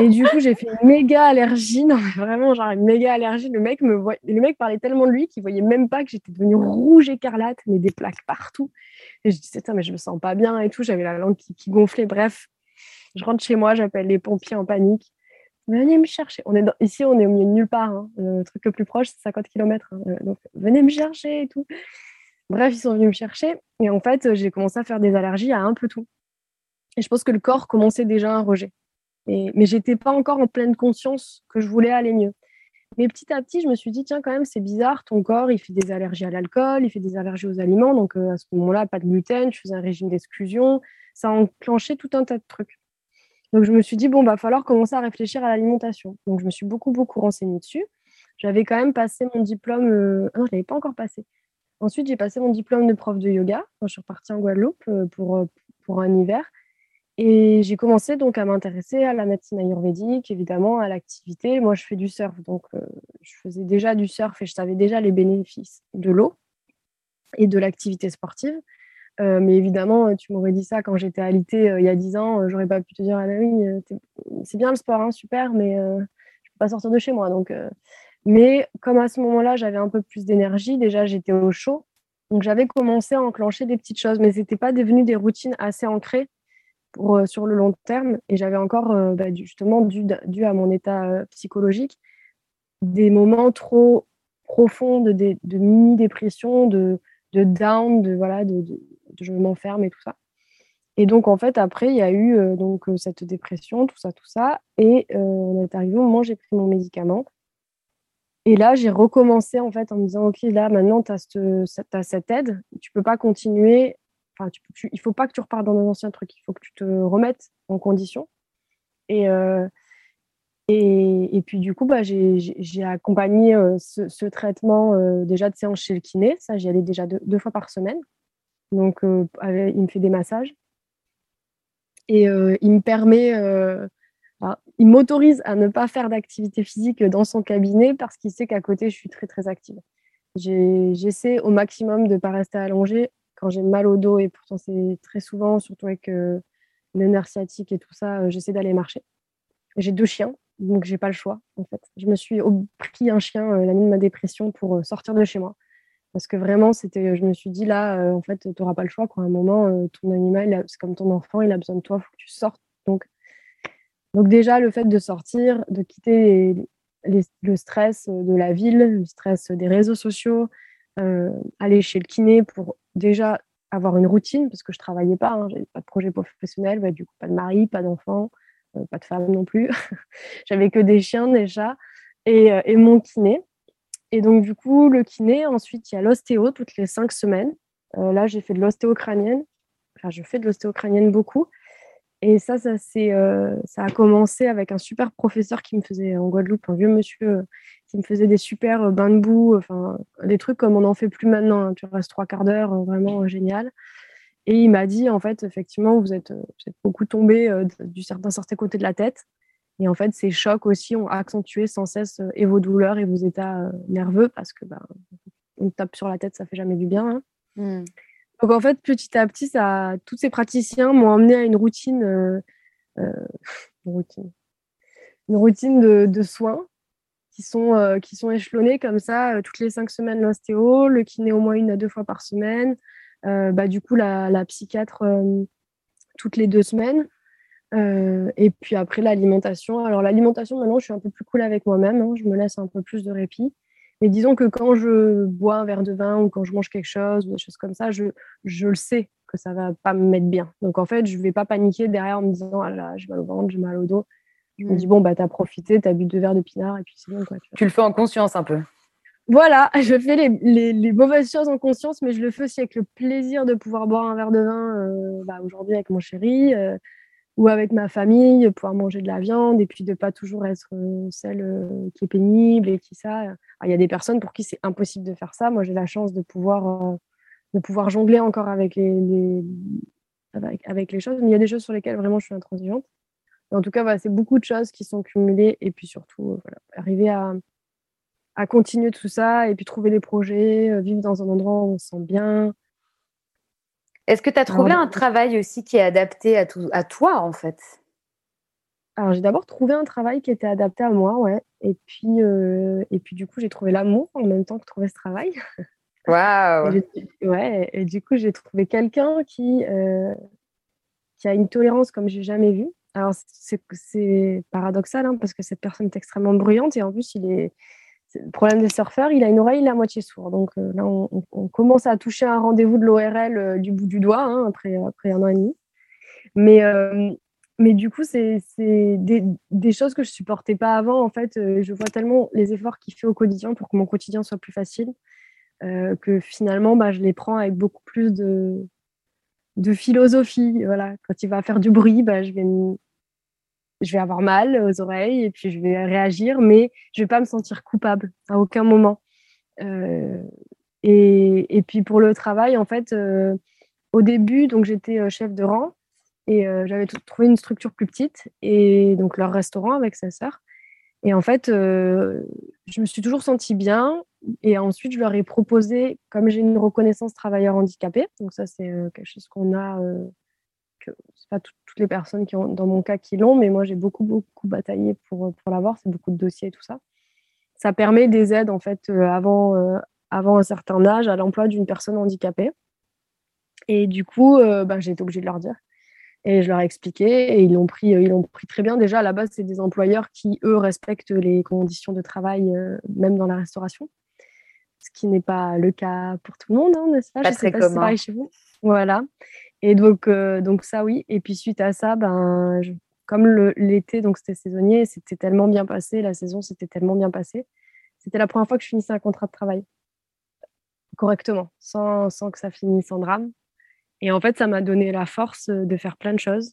Et du coup, j'ai fait une méga allergie. Vraiment, genre une méga allergie. Le mec, me le mec parlait tellement de lui qu'il voyait même pas que j'étais devenue rouge écarlate, mais des plaques partout. Et je disais, mais je me sens pas bien et tout. J'avais la langue qui, gonflait. Bref, je rentre chez moi, j'appelle les pompiers en panique. Venez me chercher. On est Ici, on est au milieu de nulle part. Hein. Le truc le plus proche, c'est 50 km. Hein. Euh, donc, venez me chercher et tout. Bref, ils sont venus me chercher. Et en fait, j'ai commencé à faire des allergies à un peu tout. Et je pense que le corps commençait déjà à rejet. Mais, mais j'étais pas encore en pleine conscience que je voulais aller mieux. Mais petit à petit, je me suis dit, tiens, quand même, c'est bizarre, ton corps, il fait des allergies à l'alcool, il fait des allergies aux aliments. Donc, euh, à ce moment-là, pas de gluten, je faisais un régime d'exclusion. Ça a enclenché tout un tas de trucs. Donc, je me suis dit, bon, va falloir commencer à réfléchir à l'alimentation. Donc, je me suis beaucoup, beaucoup renseignée dessus. J'avais quand même passé mon diplôme. Euh... non, je ne l'avais pas encore passé. Ensuite, j'ai passé mon diplôme de prof de yoga quand je suis repartie en Guadeloupe euh, pour, pour un hiver. Et j'ai commencé donc à m'intéresser à la médecine ayurvédique, évidemment, à l'activité. Moi, je fais du surf, donc euh, je faisais déjà du surf et je savais déjà les bénéfices de l'eau et de l'activité sportive. Euh, mais évidemment, tu m'aurais dit ça quand j'étais alitée euh, il y a 10 ans, j'aurais pas pu te dire, ah ben oui, c'est bien le sport, hein, super, mais je peux pas sortir de chez moi. Donc, mais comme à ce moment-là, j'avais un peu plus d'énergie, déjà j'étais au chaud, donc j'avais commencé à enclencher des petites choses, mais ce n'était pas devenu des routines assez ancrées euh, sur le long terme. Et j'avais encore, euh, bah, justement, dû, dû, à mon état euh, psychologique, des moments trop profonds de, mini-dépression, de, de, down, de voilà, de, je m'enferme et tout ça. Et donc, en fait, après, il y a eu donc, cette dépression, tout ça, tout ça. Et on est arrivé au moment où j'ai pris mon médicament. Et là, j'ai recommencé en fait en me disant, OK, là, maintenant, tu as, as, cette aide. Tu peux pas continuer Enfin, tu, il faut pas que tu repartes dans nos anciens trucs. Il faut que tu te remettes en condition. Et, euh, et, puis, du coup, bah, j'ai accompagné euh, ce, traitement euh, déjà de séance chez le kiné. Ça, j'y allais déjà deux, fois par semaine. Donc, il me fait des massages. Et il me permet, il m'autorise à ne pas faire d'activité physique dans son cabinet parce qu'il sait qu'à côté, je suis très, très active. J'essaie au maximum de ne pas rester allongée quand j'ai mal au dos, et pourtant c'est très souvent, surtout avec euh, le nerf sciatique et tout ça, euh, j'essaie d'aller marcher. J'ai deux chiens, donc j'ai pas le choix en fait. Je me suis pris un chien euh, la nuit de ma dépression pour sortir de chez moi. Parce que vraiment, c'était, je me suis dit là, en fait, tu n'auras pas le choix. Quoi. À un moment, ton animal, c'est comme ton enfant, il a besoin de toi, il faut que tu sortes. Donc, donc déjà, le fait de sortir, de quitter le stress de la ville, le stress des réseaux sociaux, aller chez le kiné pour déjà avoir une routine, parce que je travaillais pas, hein, j'avais pas de projet professionnel, bah, du coup pas de mari, pas d'enfant, euh, pas de femme non plus. j'avais que des chiens, chats et, euh, et, mon kiné. Et donc du coup, le kiné, ensuite il y a l'ostéo toutes les cinq semaines. Euh, là, j'ai fait de l'ostéo crânienne. Enfin, je fais de l'ostéo crânienne beaucoup. Et ça, ça, ça a commencé avec un super professeur qui me faisait en Guadeloupe, un vieux monsieur qui me faisait des super euh, bains de boue, enfin, des trucs comme on n'en fait plus maintenant. Hein. Tu restes trois quarts d'heure, euh, vraiment euh, génial. Et il m'a dit, en fait, effectivement, vous êtes, beaucoup tombé d'un certain côté de la tête. Et en fait, ces chocs aussi ont accentué sans cesse et vos douleurs et vos états nerveux parce que ben, on tape sur la tête, ça fait jamais du bien. Hein. Mmh. Donc en fait, petit à petit, ça, tous ces praticiens m'ont emmené à une routine, une routine, une routine de, de soins qui sont, euh, qui sont échelonnés comme ça, euh, toutes les cinq semaines l'ostéo, le kiné au moins une à deux fois par semaine, euh, bah, du coup la, la psychiatre toutes les deux semaines. et puis après, l'alimentation. Alors, l'alimentation, maintenant, je suis un peu plus cool avec moi-même. Hein. je me laisse un peu plus de répit. Mais disons que quand je bois un verre de vin ou quand je mange quelque chose, des choses comme ça, je, je le sais que ça va pas me mettre bien. Donc en fait, je vais pas paniquer derrière en me disant ah là, j'ai mal au ventre, j'ai mal au dos. Je me dis bon bah t'as profité, t'as bu deux verres de pinard et puis c'est bon quoi. Tu, le fais en conscience un peu. Voilà, je fais les, les, les, mauvaises choses en conscience, mais je le fais aussi avec le plaisir de pouvoir boire un verre de vin euh, bah, aujourd'hui avec mon chéri. Euh, ou avec ma famille, pouvoir manger de la viande et puis de pas toujours être euh, celle qui est pénible et qui ça. Il y a des personnes pour qui c'est impossible de faire ça. Moi, j'ai la chance de pouvoir, de pouvoir jongler encore avec les, avec, les choses. Mais il y a des choses sur lesquelles vraiment je suis intransigeante. En tout cas, c'est beaucoup de choses qui sont cumulées et puis surtout, arriver à, à continuer tout ça et puis trouver des projets, vivre dans un endroit où on se sent bien, est-ce que tu as trouvé un travail aussi qui est adapté à, tout, à toi, en fait? Alors, j'ai d'abord trouvé un travail qui était adapté à moi, ouais. Et puis, euh, et puis du coup, j'ai trouvé l'amour en même temps que trouver ce travail. Waouh Ouais, et du coup, j'ai trouvé quelqu'un qui, euh, qui a une tolérance comme j'ai jamais vu. Alors, c'est paradoxal, hein, parce que cette personne est extrêmement bruyante et en plus, il est le problème des surfeurs, il a une oreille, il est à moitié sourd. Donc euh, là, on, commence à toucher un rendez-vous de l'ORL euh, du bout du doigt hein, après, après un an et demi. Mais, euh, mais du coup, c'est des, des, choses que je supportais pas avant. En fait, je vois tellement les efforts qu'il fait au quotidien pour que mon quotidien soit plus facile que finalement, bah, je les prends avec beaucoup plus de, de philosophie. Voilà. Quand il va faire du bruit, bah, je vais je vais avoir mal aux oreilles et puis je vais réagir, mais je vais pas me sentir coupable à aucun moment. Euh, et, et, puis pour le travail, en fait, euh, au début, donc j'étais euh, chef de rang et j'avais trouvé une structure plus petite et donc leur restaurant avec sa sœur. Et en fait, je me suis toujours sentie bien. Et ensuite, je leur ai proposé, comme j'ai une reconnaissance travailleur handicapé, donc ça c'est quelque chose qu'on a c'est pas toutes les personnes qui ont, dans mon cas, qui l'ont, mais moi, j'ai beaucoup, beaucoup bataillé pour, pour l'avoir. C'est beaucoup de dossiers et tout ça. Ça permet des aides, en fait, euh, avant, euh, avant un certain âge, à l'emploi d'une personne handicapée. Et du coup, euh, ben, j'ai été obligée de leur dire. Et je leur ai expliqué et ils l'ont pris, ils l'ont pris très bien. Déjà, à la base, c'est des employeurs qui, eux, respectent les conditions de travail, même dans la restauration. Ce qui n'est pas le cas pour tout le monde, hein, n'est-ce pas, pas très commun. chez vous. Voilà. Et donc, euh, donc ça, oui. Et puis suite à ça, ben, comme l'été, donc c'était saisonnier, c'était tellement bien passé, la saison s'était tellement bien passée. C'était la première fois que je finissais un contrat de travail correctement, sans, sans que ça finisse en drame. Et en fait, ça m'a donné la force de faire plein de choses.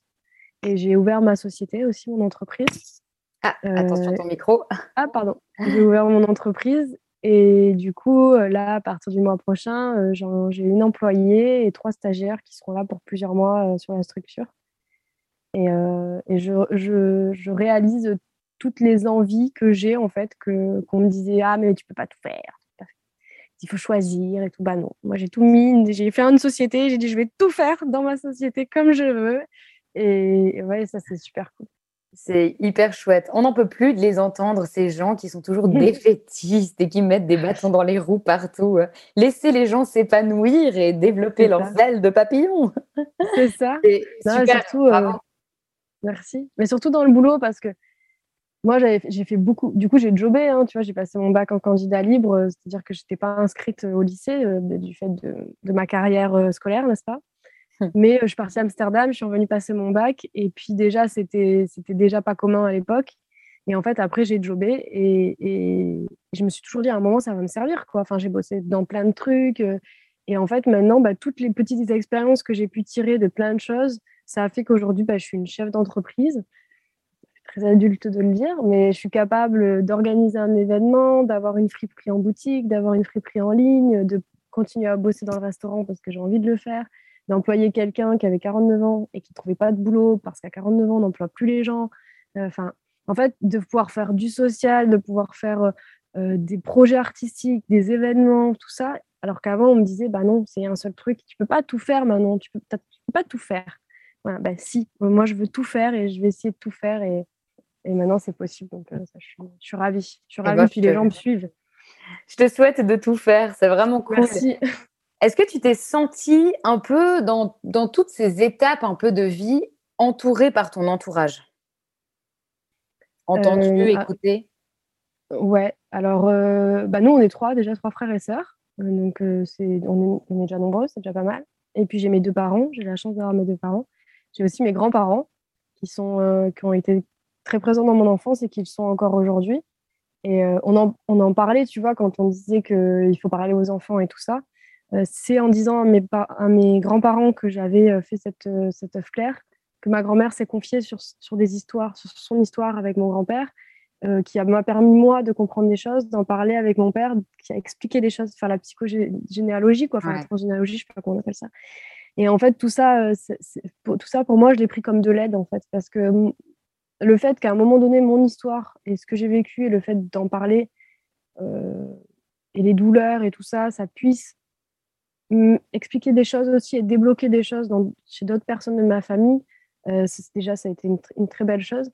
Et j'ai ouvert ma société aussi, mon entreprise. Ah, attention ton micro. Ah, pardon. J'ai ouvert mon entreprise et du coup, euh, là, à partir du mois prochain, euh, j'ai une employée et trois stagiaires qui seront là pour plusieurs mois euh, sur la structure. Et, et je, je, je, réalise toutes les envies que j'ai, en fait, qu'on me disait Ah, mais tu peux pas tout faire. Il faut choisir et tout. Bah non, moi j'ai tout mis, j'ai fait une société, j'ai dit je vais tout faire dans ma société comme je veux. Et ouais, ça c'est super cool. C'est hyper chouette. On n'en peut plus de les entendre, ces gens qui sont toujours défaitistes et qui mettent des bâtons dans les roues partout. Laissez les gens s'épanouir et développer leurs ailes de papillon. C'est ça. super. Surtout, euh, merci. Mais surtout dans le boulot, parce que moi, j'ai fait beaucoup. Du coup, j'ai jobé. Hein, tu vois, j'ai passé mon bac en candidat libre, c'est-à-dire que je n'étais pas inscrite au lycée euh, du fait de ma carrière euh, scolaire, n'est-ce pas? Mais euh, je suis partie à Amsterdam, je suis revenue passer mon bac. Et puis déjà, c'était déjà pas commun à l'époque. Et en fait, après, j'ai jobé et, et, je me suis toujours dit à un moment, ça va me servir. Quoi. Enfin, j'ai bossé dans plein de trucs. Euh, et en fait, maintenant, bah, toutes les petites expériences que j'ai pu tirer de plein de choses, ça a fait qu'aujourd'hui, bah, je suis une chef d'entreprise. Très adulte de le dire, mais je suis capable d'organiser un événement, d'avoir une friperie en boutique, d'avoir une friperie en ligne, de continuer à bosser dans le restaurant parce que j'ai envie de le faire, d'employer quelqu'un qui avait 49 ans et qui ne trouvait pas de boulot parce qu'à 49 ans, on n'emploie plus les gens. Euh, enfin, en fait, de pouvoir faire du social, de pouvoir faire euh, euh, des projets artistiques, des événements, tout ça. Alors qu'avant, on me disait, bah non, c'est un seul truc, tu peux pas tout faire maintenant, tu peux, peux pas tout faire. Voilà, bah si, moi je veux tout faire et je vais essayer de tout faire et, et maintenant c'est possible. Donc je, suis, ravie, je suis ravie, puis les gens me suivent. Je te souhaite de tout faire, c'est vraiment cool. Merci. Est-ce que tu t'es sentie un peu dans, dans, toutes ces étapes un peu de vie entourée par ton entourage? Entendu, euh, ah, écouté Ouais, alors bah nous on est trois, déjà trois frères et sœurs. Donc c'est, on, est, déjà nombreux, c'est déjà pas mal. Et puis j'ai mes deux parents, j'ai la chance d'avoir mes deux parents. J'ai aussi mes grands-parents qui, sont, qui ont été très présents dans mon enfance et qui le sont encore aujourd'hui. Et on, en, on en parlait, tu vois, quand on disait qu'il faut parler aux enfants et tout ça. c'est en disant à mes, à mes grands-parents que j'avais fait cette, cette œuvre claire que ma grand-mère s'est confiée sur, sur des histoires, sur son histoire avec mon grand-père, euh, qui m'a permis, moi, de comprendre des choses, d'en parler avec mon père, qui a expliqué des choses, faire la psychogénéalogie, quoi, enfin la transgénéalogie, je sais pas comment on appelle ça. Et en fait, tout ça, euh, pour, tout ça, pour moi, je l'ai pris comme de l'aide, en fait, parce que le fait qu'à un moment donné, mon histoire et ce que j'ai vécu et le fait d'en parler euh, et les douleurs et tout ça, ça puisse expliquer des choses aussi et débloquer des choses chez d'autres personnes de ma famille, euh, déjà, ça a été une, très belle chose.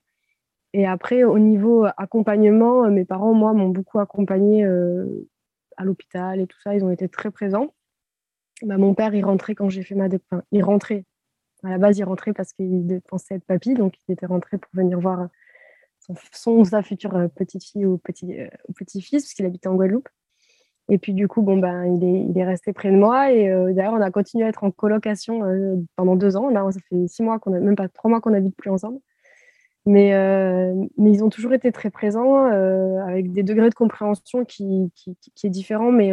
Et après, au niveau accompagnement, euh, mes parents, moi, m'ont beaucoup accompagné à l'hôpital et tout ça. Ils ont été très présents. Bah, mon père, il rentrait quand j'ai fait ma enfin, Il rentrait. À la base, il rentrait parce qu'il pensait être papy. Donc, il était rentré pour venir voir son, sa future petite fille ou ou petit-fils, parce qu'il habitait en Guadeloupe. Et puis du coup, bon, ben, il, est, resté près de moi. Et euh, d'ailleurs, on a continué à être en colocation euh, pendant deux ans. Là, ça fait six mois qu'on a, même pas trois mois qu'on n'habite plus ensemble. Mais, euh, ils ont toujours été très présents, avec des degrés de compréhension qui est différent. Mais,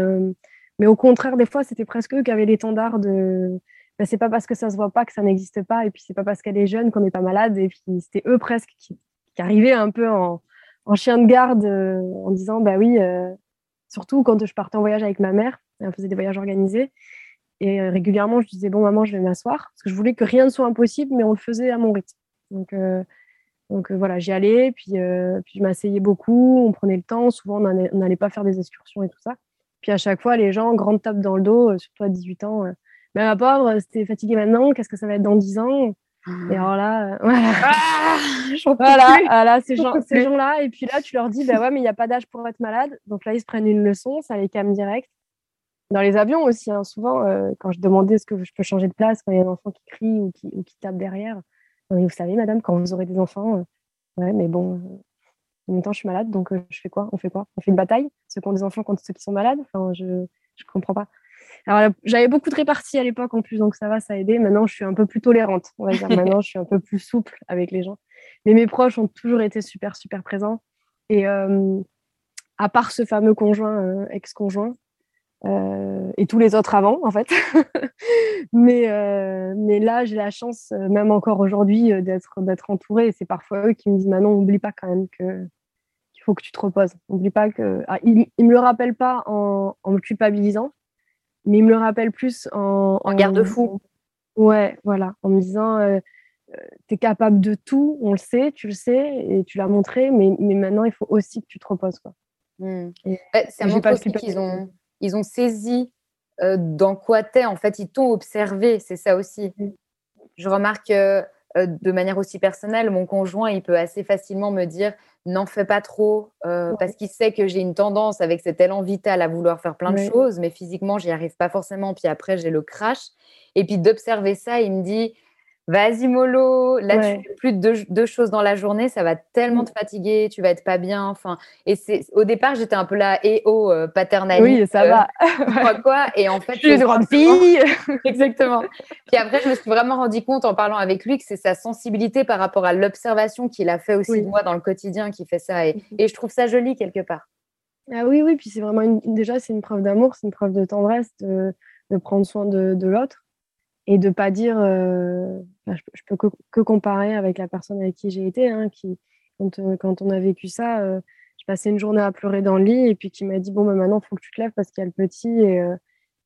mais au contraire, des fois, c'était presque eux qui avaient l'étendard de. Ben, c'est pas parce que ça se voit pas que ça n'existe pas. Et puis c'est pas parce qu'elle est jeune qu'on n'est pas malade. Et puis c'était eux presque qui, arrivaient un peu en, en chien de garde en disant bah oui Surtout quand je partais en voyage avec ma mère, elle faisait des voyages organisés. Et euh, régulièrement, je disais, bon, maman, je vais m'asseoir. Parce que je voulais que rien ne soit impossible, mais on le faisait à mon rythme. Donc, euh, euh, voilà, j'y allais. Puis, puis je m'asseyais beaucoup. On prenait le temps. Souvent, on n'allait pas faire des excursions et tout ça. Puis à chaque fois, les gens, grande tape dans le dos, surtout à 18 ans. Mais ma pauvre, c'était fatigué maintenant. Qu'est-ce que ça va être dans 10 ans? Et alors là, voilà. Ah, voilà, voilà, ces gens-là. et puis là, tu leur dis, bah ouais, mais il n'y a pas d'âge pour être malade. Donc là, ils se prennent une leçon, ça les calme direct. Dans les avions aussi, hein, souvent, euh, quand je demandais ce que je peux changer de place quand il y a un enfant qui crie ou qui, ou qui tape derrière. vous savez, madame, quand vous aurez des enfants, euh, ouais, mais bon, euh, en même temps, je suis malade, donc je fais quoi? On fait quoi? On fait une bataille? Ceux qui ont des enfants contre ceux qui sont malades? Enfin, je ne comprends pas. Alors, j'avais beaucoup de réparties à l'époque en plus, donc ça va, ça a aidé. Maintenant, je suis un peu plus tolérante, on va dire. Maintenant, je suis un peu plus souple avec les gens. Mais mes proches ont toujours été super, super présents. Et euh, à part ce fameux conjoint, euh, ex-conjoint, euh, et tous les autres avant, en fait. mais, mais là, j'ai la chance, même encore aujourd'hui, d'être, d'être entourée. Et c'est parfois eux qui me disent Manon, n'oublie pas quand même que qu'il faut que tu te reposes. N'oublie pas que. Ah, ils ne me le rappellent pas en, en me culpabilisant, mais il me le rappelle plus en, en, garde-fou. Ouais, voilà, en me disant, euh, euh, tu es capable de tout, on le sait, tu le sais, et tu l'as montré, mais, mais maintenant, il faut aussi que tu te reposes. Quoi. Hmm. c'est un peu qu'ils ont, ils ont saisi euh, dans quoi t'es, en fait, ils t'ont observé, c'est ça aussi. Hmm. Je remarque euh, de manière aussi personnelle, mon conjoint, il peut assez facilement me dire n'en fais pas trop, euh, parce qu'il sait que j'ai une tendance avec cet élan vital à vouloir faire plein de choses, mais physiquement, j'y arrive pas forcément. Puis après, j'ai le crash. Et puis d'observer ça, il me dit Vas-y, mollo, là, tu fais plus de deux, choses dans la journée, ça va tellement mmh. te fatiguer, tu vas être pas bien. Enfin, et c'est au départ, j'étais un peu là, et oh, euh, paternaliste. Oui, ça va. Quoi, quoi? Et en fait, je suis une grande fille. Exactement. Puis après, je me suis vraiment rendu compte en parlant avec lui que c'est sa sensibilité par rapport à l'observation qu'il a fait aussi de moi dans le quotidien qui fait ça. Et, mmh et, je trouve ça joli quelque part. Ah oui, oui. Puis c'est vraiment une, déjà, c'est une preuve d'amour, c'est une preuve de tendresse de, de prendre soin de, de l'autre et de pas dire euh, je, peux que, comparer avec la personne avec qui j'ai été hein, qui quand, euh, quand, on a vécu ça euh, je passais une journée à pleurer dans le lit et puis qui m'a dit bon bah, maintenant il faut que tu te lèves parce qu'il y a le petit et,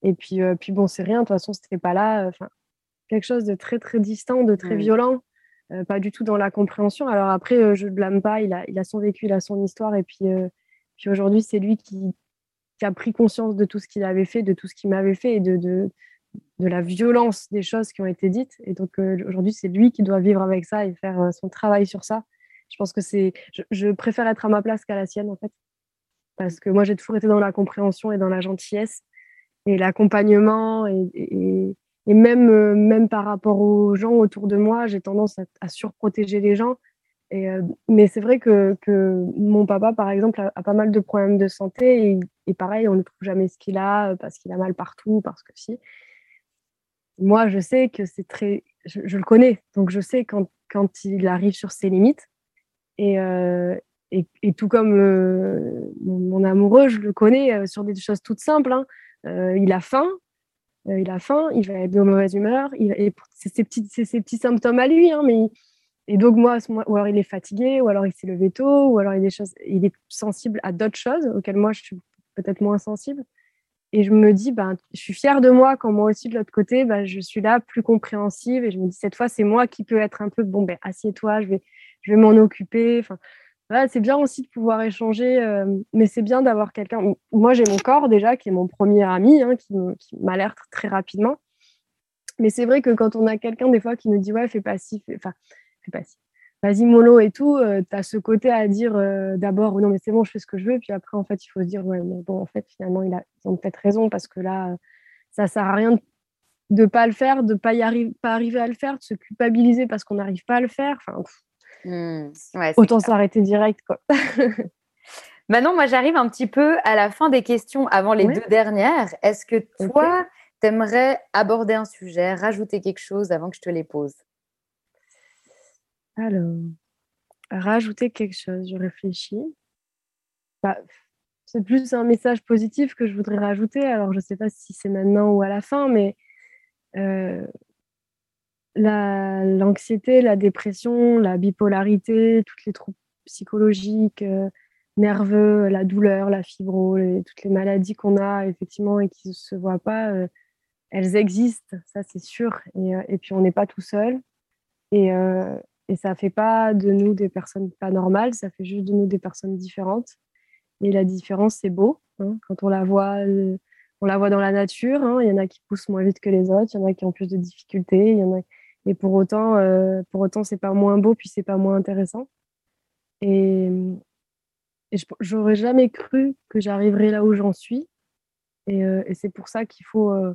et puis puis bon c'est rien. De toute façon c'était pas là. Enfin quelque chose de très très distant de très violent pas du tout dans la compréhension. Alors après je ne blâme pas. Il a, il a son vécu il a son histoire et puis puis aujourd'hui c'est lui qui, qui a pris conscience de tout ce qu'il avait fait de tout ce qu'il m'avait fait et de, de de la violence des choses qui ont été dites. Et donc euh, aujourd'hui, c'est lui qui doit vivre avec ça et faire euh, son travail sur ça. Je pense que c'est. Je, préfère être à ma place qu'à la sienne, en fait. Parce que moi, j'ai toujours été dans la compréhension et dans la gentillesse et l'accompagnement et, et même, euh, même par rapport aux gens autour de moi, j'ai tendance à, surprotéger les gens. Et, mais c'est vrai que, que, mon papa, par exemple, a, pas mal de problèmes de santé. Et, et pareil, on ne trouve jamais ce qu'il a parce qu'il a mal partout, parce que si. Moi, je sais que c'est très. Je, le connais. Donc, je sais quand, quand il arrive sur ses limites. Et, euh, et, tout comme mon, amoureux, je le connais sur des choses toutes simples. Hein. il a faim, euh, il a faim, il va être de mauvaise humeur. C'est ses petits, ses petits symptômes à lui, hein, mais et donc moi, ou alors il est fatigué, ou alors il s'est levé tôt, ou alors il, des choses, il est sensible à d'autres choses auxquelles moi je suis peut-être moins sensible. Et je me dis, ben, je suis fière de moi quand moi aussi de l'autre côté, ben, je suis là plus compréhensive et je me dis cette fois c'est moi qui peux être un peu bon ben assieds-toi, je vais, m'en occuper. Enfin, c'est bien aussi de pouvoir échanger, euh, mais c'est bien d'avoir quelqu'un. Moi, j'ai mon corps déjà, qui est mon premier ami, hein, qui, m'alerte très rapidement. Mais c'est vrai que quand on a quelqu'un, des fois, qui nous dit Ouais, fais pas ci, enfin, fais pas ci, vas-y, mollo et tout, euh, tu as ce côté à dire euh, d'abord Non, mais c'est bon, je fais ce que je veux. Puis après, en fait, il faut se dire Ouais, mais bon, en fait, finalement, il a, ils ont peut-être raison parce que là, ça sert à rien de ne pas le faire, de ne pas, y arriver, pas arriver à le faire, de se culpabiliser parce qu'on n'arrive pas à le faire. Enfin, Mmh. Autant s'arrêter direct. Quoi. Maintenant, moi, j'arrive un petit peu à la fin des questions avant les deux dernières. Est-ce que toi, tu aimerais aborder un sujet, rajouter quelque chose avant que je te les pose? Alors, rajouter quelque chose, je réfléchis. Bah, c'est plus un message positif que je voudrais rajouter. Alors, je ne sais pas si c'est maintenant ou à la fin, mais euh, l'anxiété, la, dépression, la bipolarité, toutes les troubles psychologiques, euh, nerveux, la douleur, la fibro, toutes les maladies qu'on a effectivement et qui ne se voient pas, euh, elles existent, ça c'est sûr. Et, et, puis on n'est pas tout seul. Et ça ne fait pas de nous des personnes pas normales, ça fait juste de nous des personnes différentes. Et la différence, c'est beau. Hein, quand on la voit on la voit dans la nature. Hein. Il y en a qui poussent moins vite que les autres, il y en a qui ont plus de difficultés, et pour autant, euh, pour autant, c'est pas moins beau, puis c'est pas moins intéressant. Et, et j'aurais jamais cru que j'arriverais là où j'en suis. Et, euh, c'est pour ça qu'il faut, euh,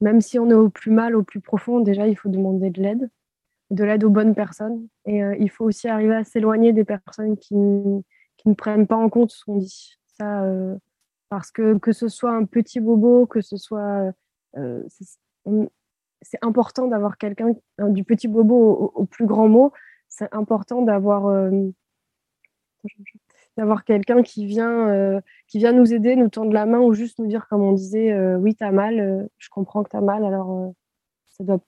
même si on est au plus mal, au plus profond, déjà, il faut demander de l'aide, de l'aide aux bonnes personnes. Et il faut aussi arriver à s'éloigner des personnes qui, qui, ne prennent pas en compte ce qu'on dit. Ça, parce que que ce soit un petit bobo, que ce soit c'est important d'avoir quelqu'un, du petit bobo au, plus grand mot, c'est important d'avoir euh, d'avoir quelqu'un qui vient euh, qui vient nous aider, nous tendre la main ou juste nous dire comme on disait euh, oui tu as mal, je comprends que tu as mal alors ça doit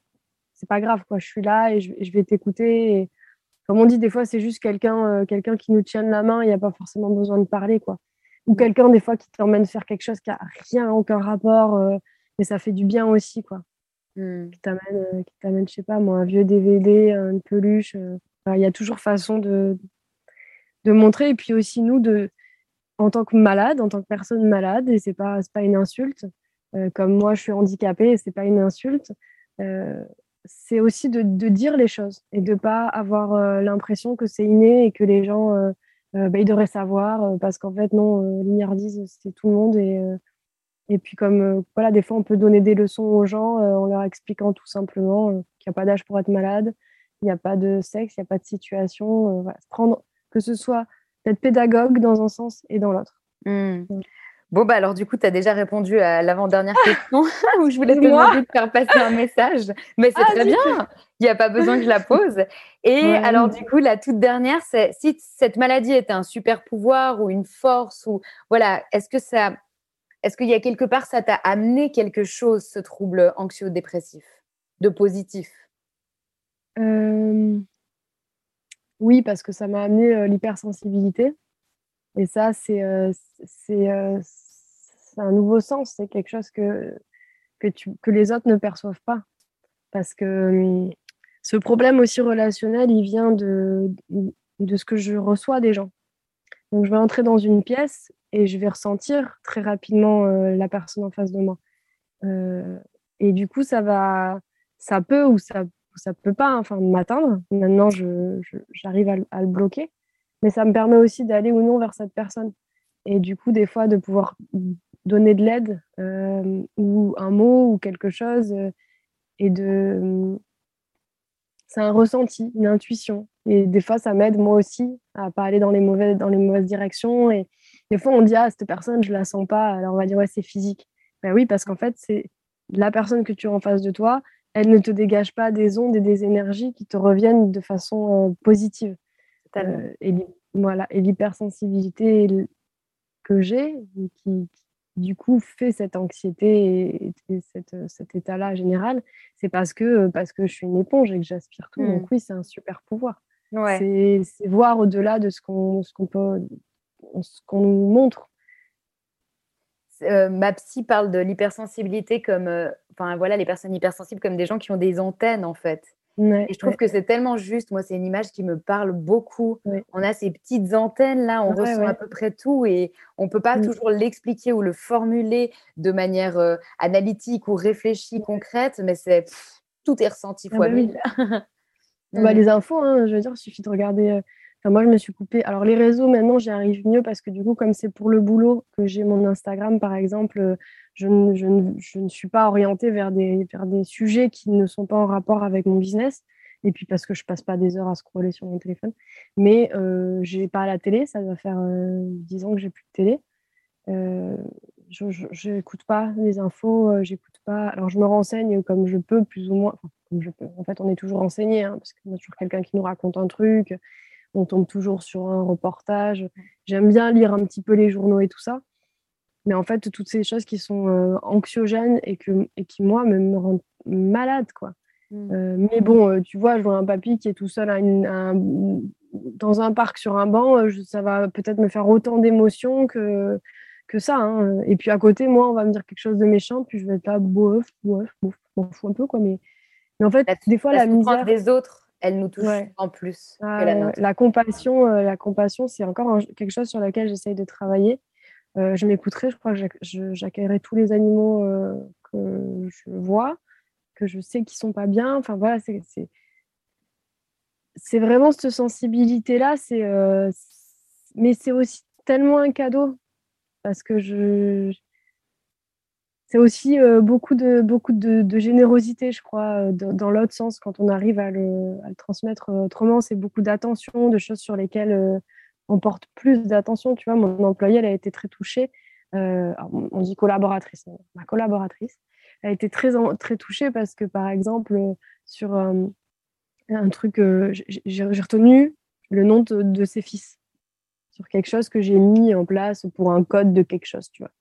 c'est pas grave quoi, je suis là et je, vais t'écouter comme on dit des fois c'est juste quelqu'un quelqu'un qui nous tienne la main, il n'y a pas forcément besoin de parler quoi. Ou quelqu'un des fois qui t'emmène faire quelque chose qui a rien aucun rapport mais ça fait du bien aussi quoi. Mmh. qui t'amène, euh, qui t'amène, je sais pas moi, un vieux DVD, une peluche. Euh. il y a toujours façon de, de montrer. Et puis aussi nous, de, en tant que malade, en tant que personne malade, et c'est pas, pas une insulte. Euh, comme moi, je suis handicapée, et c'est pas une insulte. C'est aussi de, de, dire les choses et de pas avoir l'impression que c'est inné et que les gens bah, ils devraient savoir parce qu'en fait non, l'ignardise c'est tout le monde et et puis comme euh, voilà, des fois on peut donner des leçons aux gens euh, en leur expliquant tout simplement euh, qu'il n'y a pas d'âge pour être malade, il n'y a pas de sexe, il n'y a pas de situation. Voilà. Prendre que ce soit d'être pédagogue dans un sens et dans l'autre. Mmh. Bon, bah alors du coup, tu as déjà répondu à l'avant-dernière question où je voulais te demander de faire passer un message. Mais c'est ah, très bien, il n'y a pas besoin que je la pose. Et alors du coup, la toute dernière, c'est si cette maladie était un super pouvoir ou une force, ou voilà, est-ce que ça est-ce qu'il y a quelque part, ça t'a amené quelque chose, ce trouble anxio-dépressif, de positif? Euh, Oui, parce que ça m'a amené euh, l'hypersensibilité. Et ça, c'est euh, un nouveau sens, c'est quelque chose que, que, les autres ne perçoivent pas. Parce que ce problème aussi relationnel, il vient de, de ce que je reçois des gens. Donc, je vais entrer dans une pièce et je vais ressentir très rapidement euh, la personne en face de moi. Euh, et du coup, ça va, ça peut ou ça, ça peut pas, enfin, m'atteindre. Maintenant, j'arrive à, à, le bloquer, mais ça me permet aussi d'aller ou non vers cette personne. Et du coup, des fois, de pouvoir donner de l'aide euh, ou un mot ou quelque chose et de. C'est un ressenti, une intuition. Et des fois, ça m'aide moi aussi à pas aller dans les mauvaises, dans les mauvaises directions. Et des fois, on dit ah cette personne, je la sens pas. Alors on va dire ouais c'est physique. Ben oui, parce qu'en fait c'est la personne que tu as en face de toi, elle ne te dégage pas des ondes et des énergies qui te reviennent de façon euh, positive. Et voilà, et l'hypersensibilité que j'ai, qui, du coup fait cette anxiété et, cet état-là général, c'est parce que, parce que je suis une éponge et que j'aspire tout. Donc mmh. oui, c'est un super pouvoir. C'est voir au-delà de ce qu'on peut, ce qu'on nous montre. Euh, ma psy parle de l'hypersensibilité comme, euh, enfin voilà, les personnes hypersensibles comme des gens qui ont des antennes en fait. Et je trouve que c'est tellement juste. Moi, c'est une image qui me parle beaucoup. On a ces petites antennes là, on ressent à peu près tout et on peut pas mm. toujours l'expliquer ou le formuler de manière euh, analytique ou réfléchie, concrète, mais c'est tout est ressenti ah fois bah mille. Bah, mm. les infos, hein, je veux dire, il suffit de regarder moi, je me suis coupée. Alors, les réseaux, maintenant, j'y arrive mieux parce que du coup, comme c'est pour le boulot que j'ai mon Instagram, par exemple, euh, je ne, je, ne, je ne, suis pas orientée vers des, vers des sujets qui ne sont pas en rapport avec mon business. Et puis parce que je passe pas des heures à scroller sur mon téléphone. Mais euh, j'ai pas la télé, ça doit faire euh, 10 ans que j'ai plus de télé. Euh, je n'écoute pas les infos, euh, j'écoute pas. Alors je me renseigne comme je peux, plus ou moins. Enfin, comme je peux. En fait, on est toujours renseigné, hein, parce y a toujours quelqu'un qui nous raconte un truc on tombe toujours sur un reportage. J'aime bien lire un petit peu les journaux et tout ça. Mais en fait, toutes ces choses qui sont euh, anxiogènes et, que, et qui, moi, me, rendent malade, quoi. Mm. Euh, mais bon, euh, tu vois, je vois un papy qui est tout seul dans un parc sur un banc, ça va peut-être me faire autant d'émotions que, que ça. Hein. Et puis à côté, moi, on va me dire quelque chose de méchant, puis je vais être là, bof, bof, bof, m'en fous un peu, quoi. Mais, mais en fait, des fois, la, misère... des autres elle nous touche en plus ah la, compassion, euh, la compassion, c'est encore quelque chose sur lequel j'essaye de travailler. Euh, je m'écouterai, je crois que j'accueillerai tous les animaux euh, que je vois, que je sais qui sont pas bien. Enfin voilà, c'est c'est vraiment cette sensibilité-là. C'est mais c'est aussi tellement un cadeau parce que je c'est aussi euh, beaucoup, de, beaucoup de, générosité, je crois, euh, dans, l'autre sens, quand on arrive à le, transmettre euh, autrement. C'est beaucoup d'attention, de choses sur lesquelles on porte plus d'attention. Tu vois, mon employée, elle a été très touchée. on dit collaboratrice, ma collaboratrice, elle a été très, très touchée parce que, par exemple, sur un truc, j'ai retenu le nom de, de ses fils sur quelque chose que j'ai mis en place pour un code de quelque chose, tu vois.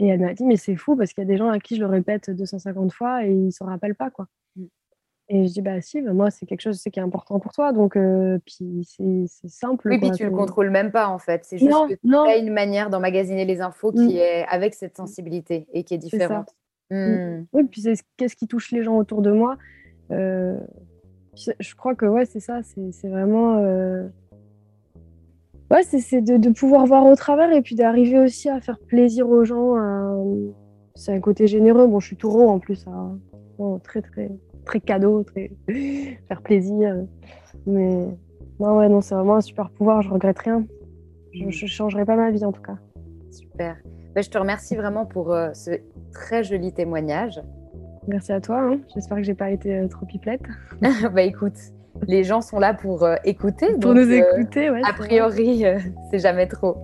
Et elle m'a dit, mais c'est fou parce qu'il y a des gens à qui je le répète 250 fois et ils ne s'en rappellent pas. quoi. Mm. Et je dis, bah si, bah, moi, c'est quelque chose qui est important pour toi. Donc, euh, puis c'est simple. Oui, puis tu ne le contrôles même pas, en fait. C'est juste que tu as une manière d'emmagasiner les infos qui mm. est avec cette sensibilité et qui est différente. Mm. Oui, puis c'est qu'est-ce qui touche les gens autour de moi. Euh, je crois que, ouais, c'est ça. C'est vraiment. Euh, ouais, c'est de, pouvoir voir au travers et puis d'arriver aussi à faire plaisir aux gens. C'est un côté généreux. Bon, je suis taureau en plus. très, très, très cadeau, très faire plaisir. Mais non, ouais, non, c'est vraiment un super pouvoir. Je regrette rien. Je ne changerai pas ma vie en tout cas. Super. Ben, je te remercie vraiment pour euh, ce très joli témoignage. Merci à toi. Hein. J'espère que j'ai pas été euh, trop pipelette. bah écoute, les gens sont là pour euh, écouter. Pour nous euh, écouter, ouais. A priori, euh, c'est jamais trop.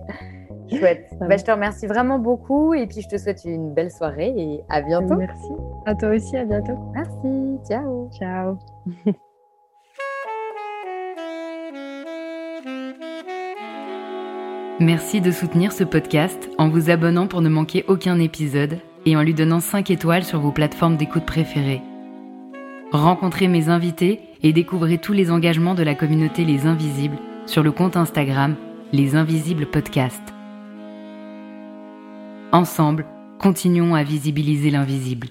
Chouette. Bah, je te remercie vraiment beaucoup et puis je te souhaite une belle soirée et à bientôt. Merci. À toi aussi, à bientôt. Merci. Ciao. Ciao. Merci de soutenir ce podcast en vous abonnant pour ne manquer aucun épisode et en lui donnant 5 étoiles sur vos plateformes d'écoute préférées. Rencontrez mes invités et découvrez tous les engagements de la communauté Les Invisibles sur le compte Instagram Les Invisibles Podcast. Ensemble, continuons à visibiliser l'invisible.